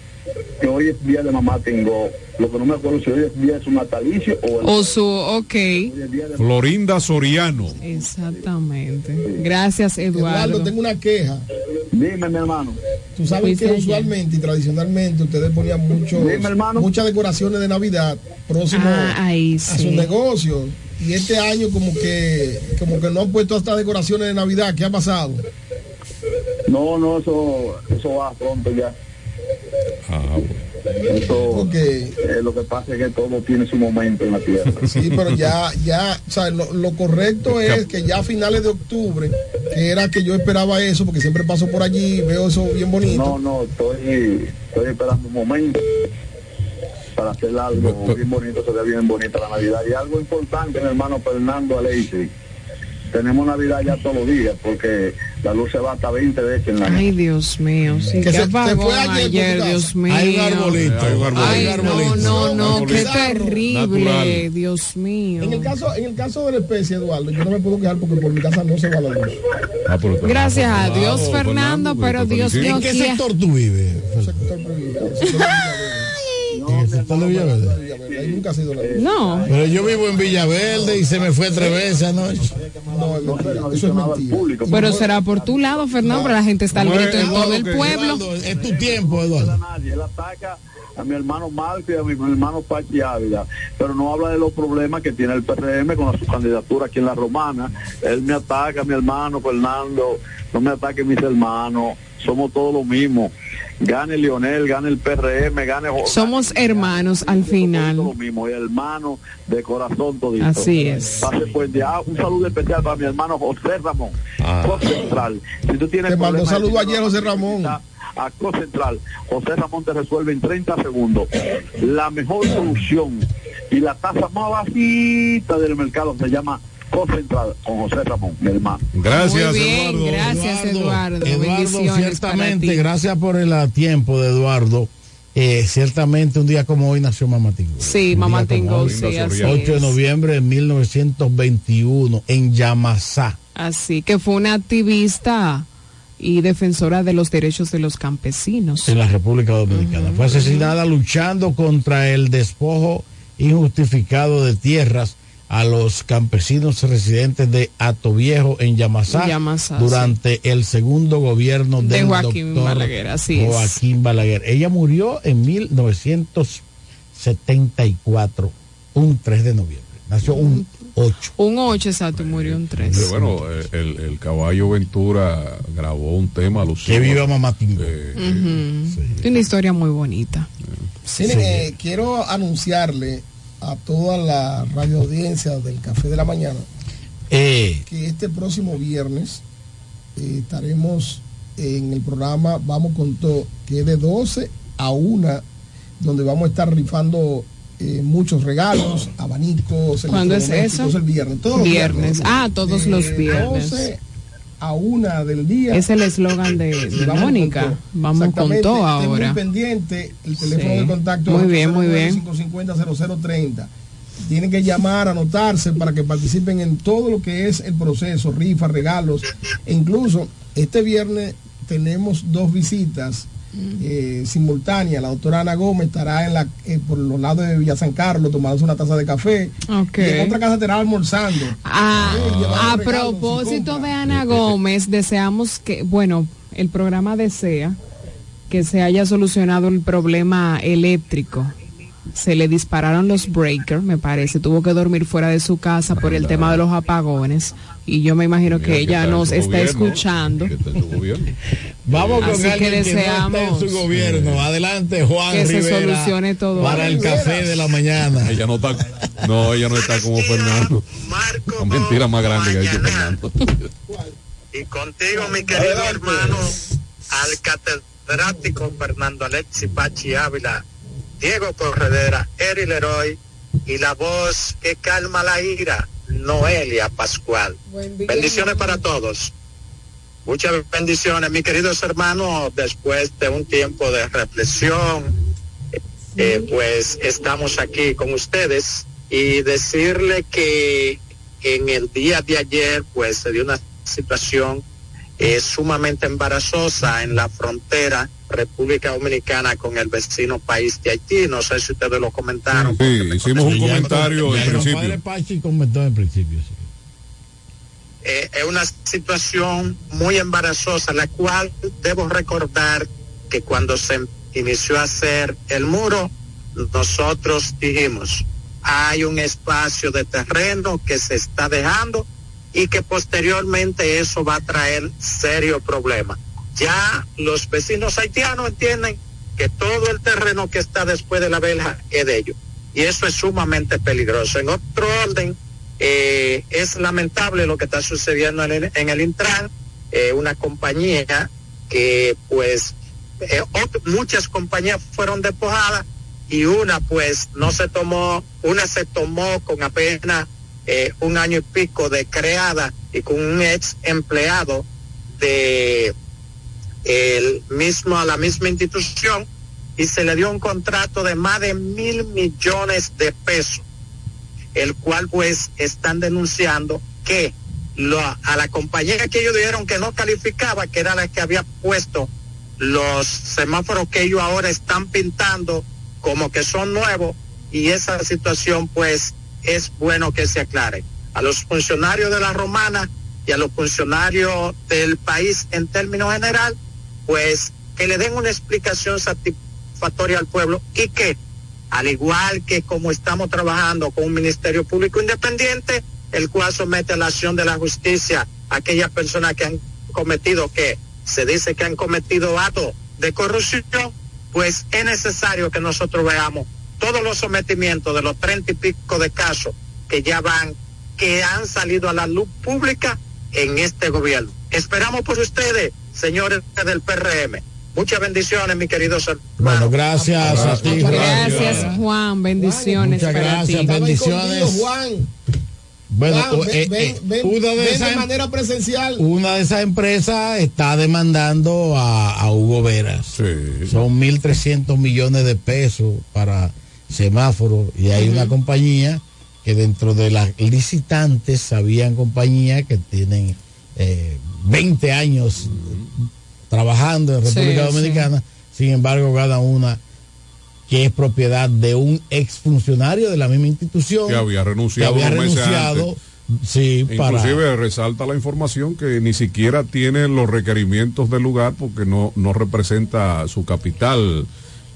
[SPEAKER 44] que hoy es día de mamá tengo. Lo que no me acuerdo si hoy es día de su natalicio o el
[SPEAKER 43] O su, ok.
[SPEAKER 22] Florinda Soriano.
[SPEAKER 43] Exactamente. Gracias,
[SPEAKER 36] Eduardo,
[SPEAKER 43] Eduardo.
[SPEAKER 36] tengo una queja.
[SPEAKER 44] Dime, mi hermano.
[SPEAKER 36] Tú sabes que usualmente y tradicionalmente ustedes ponían
[SPEAKER 44] hermano.
[SPEAKER 36] muchas decoraciones de Navidad próximo
[SPEAKER 43] Ah, ahí
[SPEAKER 36] a
[SPEAKER 43] sí.
[SPEAKER 36] sus negocios. Y este año como que como que no han puesto hasta decoraciones de Navidad. ¿Qué ha pasado?
[SPEAKER 44] No, no, eso, eso va pronto ya.
[SPEAKER 22] Ah,
[SPEAKER 44] Eso, eh, lo que pasa es que todo tiene su momento en la tierra.
[SPEAKER 36] Sí, pero ya, ya, o sea, lo, lo correcto es que ya a finales de octubre, que era que yo esperaba eso, porque siempre paso por allí, veo eso bien bonito.
[SPEAKER 44] No, no, estoy, estoy esperando un momento para hacer algo bien bonito, se ve bien bonita la Navidad. Y algo importante, mi hermano Fernando Aleisi. Tenemos Navidad ya todos los días, porque la luz se va hasta 20 veces en la
[SPEAKER 43] Ay, Dios mío. Sí,
[SPEAKER 36] Que
[SPEAKER 43] qué
[SPEAKER 36] se- se fue ayer.
[SPEAKER 43] Dios mío.
[SPEAKER 36] Hay un arbolito.
[SPEAKER 22] Hay un arbolito.
[SPEAKER 43] Ay, no, no, no, qué terrible,
[SPEAKER 22] Natural.
[SPEAKER 43] Dios mío.
[SPEAKER 36] En el caso, en el caso de la especie, Eduardo, yo no me puedo quejar porque por mi casa no se va la luz.
[SPEAKER 22] Ah,
[SPEAKER 43] Gracias a Dios, Fernando, pero Dios mío,
[SPEAKER 23] ¿En qué
[SPEAKER 43] ¿quién-
[SPEAKER 23] sector tú vives? Sector de Villaverde.
[SPEAKER 36] Ahí nunca ha sido la luz.
[SPEAKER 43] No.
[SPEAKER 23] Pero yo vivo en Villaverde y se me fue tres veces anoche.
[SPEAKER 36] No. Eso es mentira.
[SPEAKER 43] Pero será por tu lado, Fernando, pero la gente está al grito en todo el pueblo.
[SPEAKER 23] Es tu tiempo, Eduardo.
[SPEAKER 44] Él ataca a mi hermano Marco y a mi hermano Pachi Ávila, pero no habla de los problemas que tiene el PRM con su candidatura aquí en la Romana. Él me ataca a mi hermano Fernando, no me ataque mis hermanos, somos todos lo mismo. Gane Lionel, gane el PRM, gane Jorge.
[SPEAKER 43] Somos hermanos al final.
[SPEAKER 44] lo mismo, hermano de corazón todito.
[SPEAKER 43] Así es.
[SPEAKER 44] Ah, un saludo especial para mi hermano José Ramón, Cruz Central. Si tú tienes
[SPEAKER 36] Te mandó saludo ayer, José Ramón.
[SPEAKER 44] a Central. José Ramón te resuelve en 30 segundos. La mejor solución y la tasa más bajita del mercado se llama Cruz Central con José Ramón, mi hermano.
[SPEAKER 22] Gracias,
[SPEAKER 43] Muy bien,
[SPEAKER 22] Eduardo.
[SPEAKER 43] gracias, Eduardo.
[SPEAKER 23] Ciertamente, gracias por el tiempo de Eduardo. Eh, ciertamente un día como hoy nació Mamá Tingo.
[SPEAKER 43] Sí,
[SPEAKER 23] Un
[SPEAKER 43] Mamá
[SPEAKER 23] día como
[SPEAKER 43] Tingo,
[SPEAKER 23] hoy.
[SPEAKER 43] sí, así
[SPEAKER 23] 8 de noviembre de 1921 en Yamasá.
[SPEAKER 43] Así que fue una activista y defensora de los derechos de los campesinos.
[SPEAKER 23] en la República Dominicana. Fue asesinada luchando contra el despojo injustificado de tierras a los campesinos residentes de Atoviejo en Yamasá,
[SPEAKER 43] Yamasá,
[SPEAKER 23] durante el segundo gobierno
[SPEAKER 43] De Joaquín
[SPEAKER 23] doctor
[SPEAKER 43] Balaguer, así es.
[SPEAKER 23] Joaquín Balaguer. Ella murió en 1974, un 3 de noviembre. Nació un 8.
[SPEAKER 43] Un 8 exacto, y murió un 3.
[SPEAKER 22] Pero bueno, eh, el, el caballo Ventura grabó un tema alusivo.
[SPEAKER 23] Que viva Mamá Tingo.
[SPEAKER 43] Una historia muy bonita.
[SPEAKER 36] Miren, eh, quiero anunciarle a toda la radio audiencia del Café de la Mañana
[SPEAKER 23] Eh,
[SPEAKER 36] que este próximo viernes eh, estaremos en el programa Vamos con todo, que es de 12 a 1, donde vamos a estar rifando eh, muchos regalos, abanicos,
[SPEAKER 43] ¿Cuándo es eso?
[SPEAKER 36] el viernes. Todos los
[SPEAKER 43] Viernes. Ah, todos los viernes.
[SPEAKER 36] 12 a 1 del día.
[SPEAKER 43] Es el eslogan de, de Mónica. Vamos con todo ahora.
[SPEAKER 36] Muy pendiente, el teléfono
[SPEAKER 43] Sí.
[SPEAKER 36] de contacto
[SPEAKER 43] Muy bien, muy bien.
[SPEAKER 36] 550-0030. Tienen que llamar, anotarse para que participen en todo lo que es el proceso, rifas, regalos. E incluso este viernes tenemos dos visitas eh, simultáneas. La doctora Ana Gómez estará en la, eh, por los lados de Villa San Carlos tomándose una taza de café.
[SPEAKER 43] Ok.
[SPEAKER 36] Y en otra casa estará almorzando.
[SPEAKER 43] Ah, a
[SPEAKER 36] regalos,
[SPEAKER 43] propósito de. Ana Gómez, deseamos que, bueno, el programa desea que se haya solucionado el problema eléctrico
[SPEAKER 45] se le dispararon los breakers, me parece. Tuvo que dormir fuera de su casa por el tema de los apagones. Y yo me imagino que ella nos está escuchando. [LAUGHS]
[SPEAKER 23] Vamos con
[SPEAKER 45] Así
[SPEAKER 23] alguien
[SPEAKER 45] que
[SPEAKER 23] que, no
[SPEAKER 45] deseamos
[SPEAKER 23] está en su gobierno. Adelante, Juan
[SPEAKER 45] que se
[SPEAKER 23] Rivera,
[SPEAKER 45] solucione todo
[SPEAKER 23] para el café de la mañana.
[SPEAKER 22] Ella no está, no, ella no está como Fernando. La mentira más grande que ha dicho Fernando.
[SPEAKER 46] Y contigo, mi querido hermano, al catedrático Fernando Alexi Pachi Ávila, Diego Corredera, Eri Leroy y la voz que calma la ira, Noelia Pascual. Bendiciones para todos. Muchas bendiciones, mis queridos hermanos, después de un tiempo de reflexión, eh, pues estamos aquí con ustedes y decirle que en el día de ayer, pues se dio una situación eh, sumamente embarazosa en la frontera República Dominicana con el vecino país de Haití. No sé si ustedes lo comentaron.
[SPEAKER 22] Sí, hicimos un comentario
[SPEAKER 23] ya
[SPEAKER 22] en principio.
[SPEAKER 23] Pachi comentó en principio. sí.
[SPEAKER 46] Eh, es una situación muy embarazosa, la cual debo recordar que cuando se inició a hacer el muro, nosotros dijimos, hay un espacio de terreno que se está dejando y que posteriormente eso va a traer serio problema. Ya los vecinos haitianos entienden que todo el terreno que está después de la vela es de ellos. Y eso es sumamente peligroso. En otro orden, eh, es lamentable lo que está sucediendo en el, Intran, eh, una compañía que pues eh, muchas compañías fueron despojadas y una pues no se tomó, una se tomó con apenas un año y pico de creada y con un ex empleado de el mismo a la misma institución y se le dio un contrato de más de mil millones de pesos el cual pues están denunciando que lo- a la compañía que ellos dijeron que no calificaba, que era la que había puesto los semáforos que ellos ahora están pintando como que son nuevos y esa situación pues es bueno que se aclare. A los funcionarios de la romana y a los funcionarios del país en términos general, pues que le den una explicación satisfactoria al pueblo y que al igual que como estamos trabajando con un Ministerio Público Independiente, el cual somete a la acción de la justicia a aquellas personas que han cometido, que se dice que han cometido actos de corrupción, pues es necesario que nosotros veamos todos los sometimientos de los treinta y pico de casos que ya van, que han salido a la luz pública en este gobierno. Esperamos por ustedes, señores del PRM. Muchas bendiciones, mis queridos hermanos.
[SPEAKER 23] Bueno, gracias a ti. Juan.
[SPEAKER 45] Gracias, Juan. Bendiciones
[SPEAKER 23] Muchas
[SPEAKER 45] para
[SPEAKER 23] gracias,
[SPEAKER 45] ti.
[SPEAKER 23] bendiciones.
[SPEAKER 36] Contigo, Juan.
[SPEAKER 23] Bueno,
[SPEAKER 36] Juan,
[SPEAKER 23] eh,
[SPEAKER 36] ven,
[SPEAKER 23] eh,
[SPEAKER 36] ven,
[SPEAKER 23] una, de esas,
[SPEAKER 36] manera presencial.
[SPEAKER 23] una de esas empresas está demandando a, a Hugo Veras. Son 1.300 millones de pesos para semáforos y hay una compañía que dentro de las licitantes habían compañías que tienen eh, 20 años trabajando en República
[SPEAKER 45] Sí,
[SPEAKER 23] Dominicana, sin embargo gana una que es propiedad de un exfuncionario de la misma institución
[SPEAKER 22] Que había renunciado
[SPEAKER 23] que había renunciado, sí, para
[SPEAKER 22] Inclusive resalta la información que ni siquiera tiene los requerimientos del lugar porque no, no representa su capital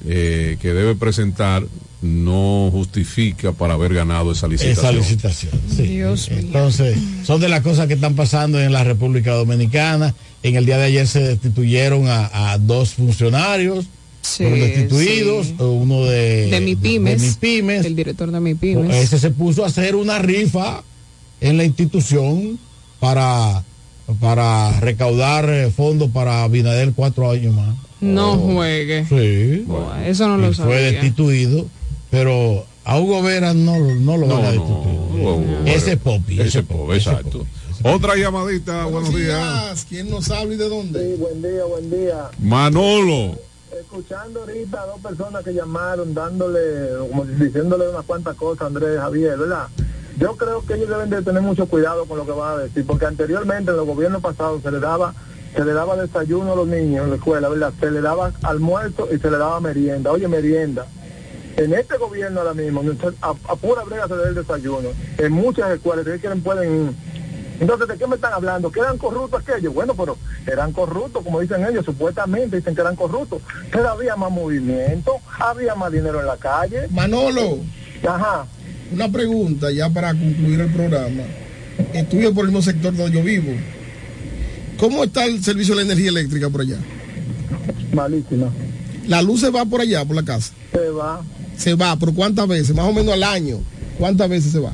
[SPEAKER 22] eh, que debe presentar, no justifica para haber ganado esa licitación.
[SPEAKER 23] esa licitación. sí. Entonces, son de las cosas que están pasando en la República Dominicana. En el día de ayer se destituyeron a, a dos funcionarios,
[SPEAKER 45] Sí,
[SPEAKER 23] fueron destituidos,
[SPEAKER 45] sí.
[SPEAKER 23] uno de,
[SPEAKER 45] de mi pymes,
[SPEAKER 23] de MIPYMES.
[SPEAKER 45] el director de mi pymes.
[SPEAKER 23] Ese se puso a hacer una rifa en la institución para, para recaudar eh, fondos para Abinader cuatro años más.
[SPEAKER 45] No juegue.
[SPEAKER 23] Sí.
[SPEAKER 45] Eso no lo
[SPEAKER 23] Y Fue
[SPEAKER 45] sabía.
[SPEAKER 23] destituido, pero a Hugo Vera no, no lo van a destituir. Ese es Popi.
[SPEAKER 22] Ese Popi, exacto. Otra llamadita, buenos días.
[SPEAKER 36] días. ¿Quién nos habla y de dónde?
[SPEAKER 44] buen día, buen día.
[SPEAKER 22] Manolo.
[SPEAKER 44] Escuchando ahorita a dos personas que llamaron dándole, como diciéndole unas cuantas cosas a Andrés Javier, ¿verdad? Yo creo que ellos deben de tener mucho cuidado con lo que van a decir, porque anteriormente en los gobiernos pasados se le daba se le daba desayuno a los niños en la escuela, ¿verdad? Se le daba almuerzo y se le daba merienda. Oye, merienda. En este gobierno ahora mismo, a, a pura brega se da el desayuno. En muchas escuelas, si quieren pueden
[SPEAKER 47] Entonces, ¿de qué me están hablando? ¿Que eran corruptos aquellos? Bueno, pero eran corruptos, como dicen ellos, supuestamente dicen que eran corruptos. Pero había más movimiento, había más dinero en la calle.
[SPEAKER 36] Manolo.
[SPEAKER 47] Ajá.
[SPEAKER 36] Una pregunta ya para concluir el programa. Estuve por el mismo sector donde yo vivo. ¿Cómo está el servicio de la energía eléctrica por allá?
[SPEAKER 47] Malísima.
[SPEAKER 36] La luz se va por allá, por la casa.
[SPEAKER 47] Se va.
[SPEAKER 36] Se va, ¿por cuántas veces? Más o menos al año. ¿Cuántas veces se va?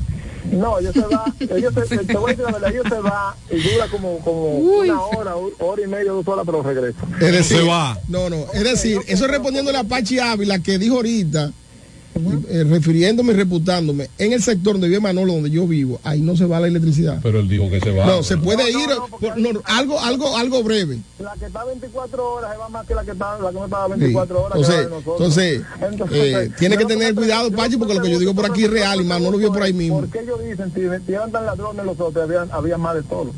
[SPEAKER 47] No, ellos se va, ellos se, te voy a decir la verdad, ellos se va y dura como, como una hora, hora y media, dos horas, pero regresa.
[SPEAKER 36] Es decir, No, no, es decir, eso es respondiéndole a Pachi Ávila que dijo ahorita, eh, refiriéndome y reputándome, en el sector donde vive Manolo, donde yo vivo, ahí no se va la electricidad.
[SPEAKER 22] Pero él dijo que se va.
[SPEAKER 36] No, se puede ir, por- no, algo, algo, algo breve.
[SPEAKER 47] La que está 24 horas se va más que la que está, la que no estaba 24
[SPEAKER 36] Sí.
[SPEAKER 47] horas.
[SPEAKER 36] Entonces,
[SPEAKER 47] de nosotros.
[SPEAKER 36] entonces,
[SPEAKER 47] Entonces,
[SPEAKER 36] eh, tiene que tener cuidado, Pachi, porque lo que yo digo por aquí es real y Manolo vio por ahí mismo.
[SPEAKER 47] ¿Por qué ellos dicen si eran tan ladrones los otros? Había, había más de todo.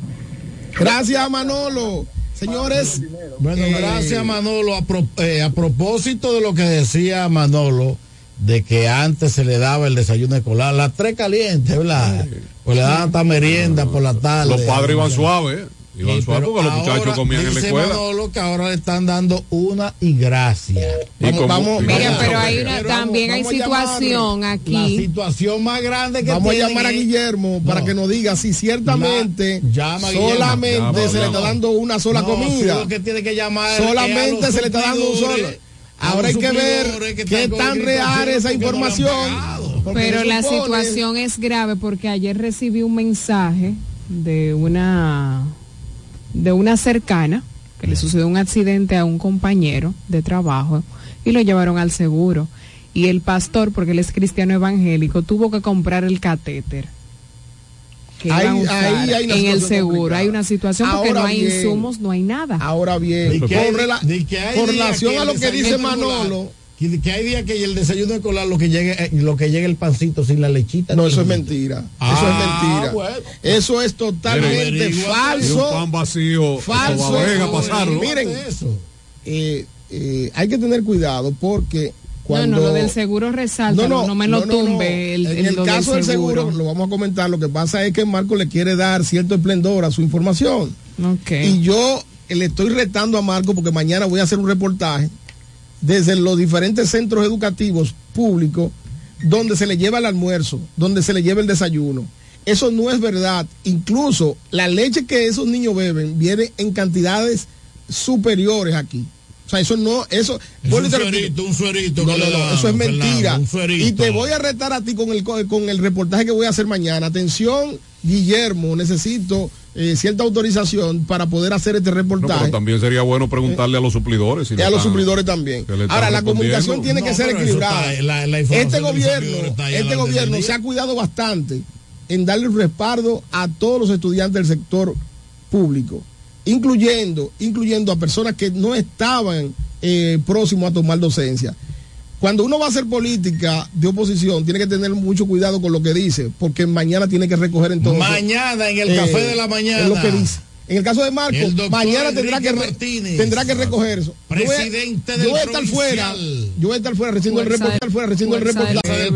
[SPEAKER 36] Gracias, Manolo. Señores,
[SPEAKER 23] Bueno,
[SPEAKER 36] eh,
[SPEAKER 23] gracias Manolo. A, pro- eh, a propósito de lo que decía Manolo, de que antes se le daba el desayuno escolar, las tres calientes, ¿verdad? Pues le daban hasta merienda por la tarde.
[SPEAKER 22] Los padres iban suaves, ¿eh? Iban
[SPEAKER 23] Sí,
[SPEAKER 22] suaves porque los muchachos comían en la
[SPEAKER 23] dice
[SPEAKER 22] escuela.
[SPEAKER 23] Manolo que ahora le están dando una y gracia.
[SPEAKER 22] Y como-
[SPEAKER 23] vamos,
[SPEAKER 45] Mira,
[SPEAKER 23] vamos-
[SPEAKER 45] pero hay una,
[SPEAKER 23] pero
[SPEAKER 45] también
[SPEAKER 23] vamos-
[SPEAKER 45] hay situación
[SPEAKER 23] La
[SPEAKER 45] aquí.
[SPEAKER 23] situación más grande que
[SPEAKER 36] Vamos a llamar a Guillermo para que nos diga si ciertamente
[SPEAKER 23] La- llama
[SPEAKER 36] solamente
[SPEAKER 23] Llama,
[SPEAKER 36] se le está dando una sola
[SPEAKER 23] No,
[SPEAKER 36] comida.
[SPEAKER 23] sí, lo que tiene que llamar es a
[SPEAKER 36] solamente se le está dando un solo. Ahora hay que ver
[SPEAKER 23] que
[SPEAKER 36] qué tan real esa
[SPEAKER 23] no
[SPEAKER 36] información.
[SPEAKER 45] Pero la
[SPEAKER 36] supone-
[SPEAKER 45] situación es grave porque ayer recibí un mensaje de una de una cercana que le sucedió un accidente a un compañero de trabajo y lo llevaron al seguro y el pastor porque él es cristiano evangélico tuvo que comprar el catéter que iban a
[SPEAKER 36] Ahí-
[SPEAKER 45] usar
[SPEAKER 36] ahí hay una
[SPEAKER 45] en el
[SPEAKER 36] situación
[SPEAKER 45] seguro
[SPEAKER 36] complicada.
[SPEAKER 45] hay una situación porque no hay insumos no hay nada
[SPEAKER 36] Ahora bien, con, rela- con relación
[SPEAKER 23] que
[SPEAKER 36] a lo que dice Manolo,
[SPEAKER 23] Que, hay días que el desayuno escolar lo que llegue eh, lo que llegue el pancito sin la lechita.
[SPEAKER 36] no, eso es mentira.
[SPEAKER 23] Ah,
[SPEAKER 36] eso es mentira.
[SPEAKER 23] bueno.
[SPEAKER 36] Eso es totalmente
[SPEAKER 22] un
[SPEAKER 36] falso.
[SPEAKER 22] pan vacío,
[SPEAKER 36] falso.
[SPEAKER 22] Vega pasarlo.
[SPEAKER 36] Miren, eh, eh, hay que tener cuidado porque cuando
[SPEAKER 45] no no lo del seguro resalta no, me lo
[SPEAKER 36] no, no, no.
[SPEAKER 45] tumbe el,
[SPEAKER 36] en
[SPEAKER 45] el-
[SPEAKER 36] el
[SPEAKER 45] lo
[SPEAKER 36] caso del seguro, lo vamos a comentar. Lo que pasa es que Marco le quiere dar cierto esplendor a su información.
[SPEAKER 45] Ok.
[SPEAKER 36] Y yo le estoy retando a Marco porque mañana voy a hacer un reportaje desde los diferentes centros educativos públicos donde se le lleva el almuerzo, donde se le lleva el desayuno. Eso no es verdad. Incluso la leche que esos niños beben viene en cantidades superiores aquí. O sea, eso no, eso.
[SPEAKER 23] Es un suerito, un suerito.
[SPEAKER 36] No, no, no, eso es mentira. Y te voy a retar a ti con el, co- con el reportaje que voy a hacer mañana. Atención, Guillermo, necesito eh, cierta autorización para poder hacer este
[SPEAKER 22] No,
[SPEAKER 36] reportaje.
[SPEAKER 22] pero también sería bueno preguntarle a los suplidores. si
[SPEAKER 36] y
[SPEAKER 22] le
[SPEAKER 36] a los suplidores también. Ahora, la comunicación tiene que ser equilibrada.
[SPEAKER 23] está- la- la información
[SPEAKER 36] este gobierno, este gobierno se ha cuidado bastante en darle un respaldo a todos los estudiantes del sector público, incluyendo, incluyendo a personas que no estaban eh, próximos a tomar docencia. Cuando uno va a hacer política de oposición, tiene que tener mucho cuidado con lo que dice, porque mañana tiene que recoger entonces.
[SPEAKER 23] Mañana en el café de la mañana.
[SPEAKER 36] Es lo que dice. En el caso de Marco,
[SPEAKER 23] El doctor
[SPEAKER 36] mañana tendrá que,
[SPEAKER 23] Enrique
[SPEAKER 36] re-
[SPEAKER 23] Martínez,
[SPEAKER 36] tendrá que recoger eso. Yo voy a-
[SPEAKER 23] presidente
[SPEAKER 36] yo
[SPEAKER 23] del
[SPEAKER 36] voy a estar fuera. Yo voy a estar fuera recibiendo el reportaje.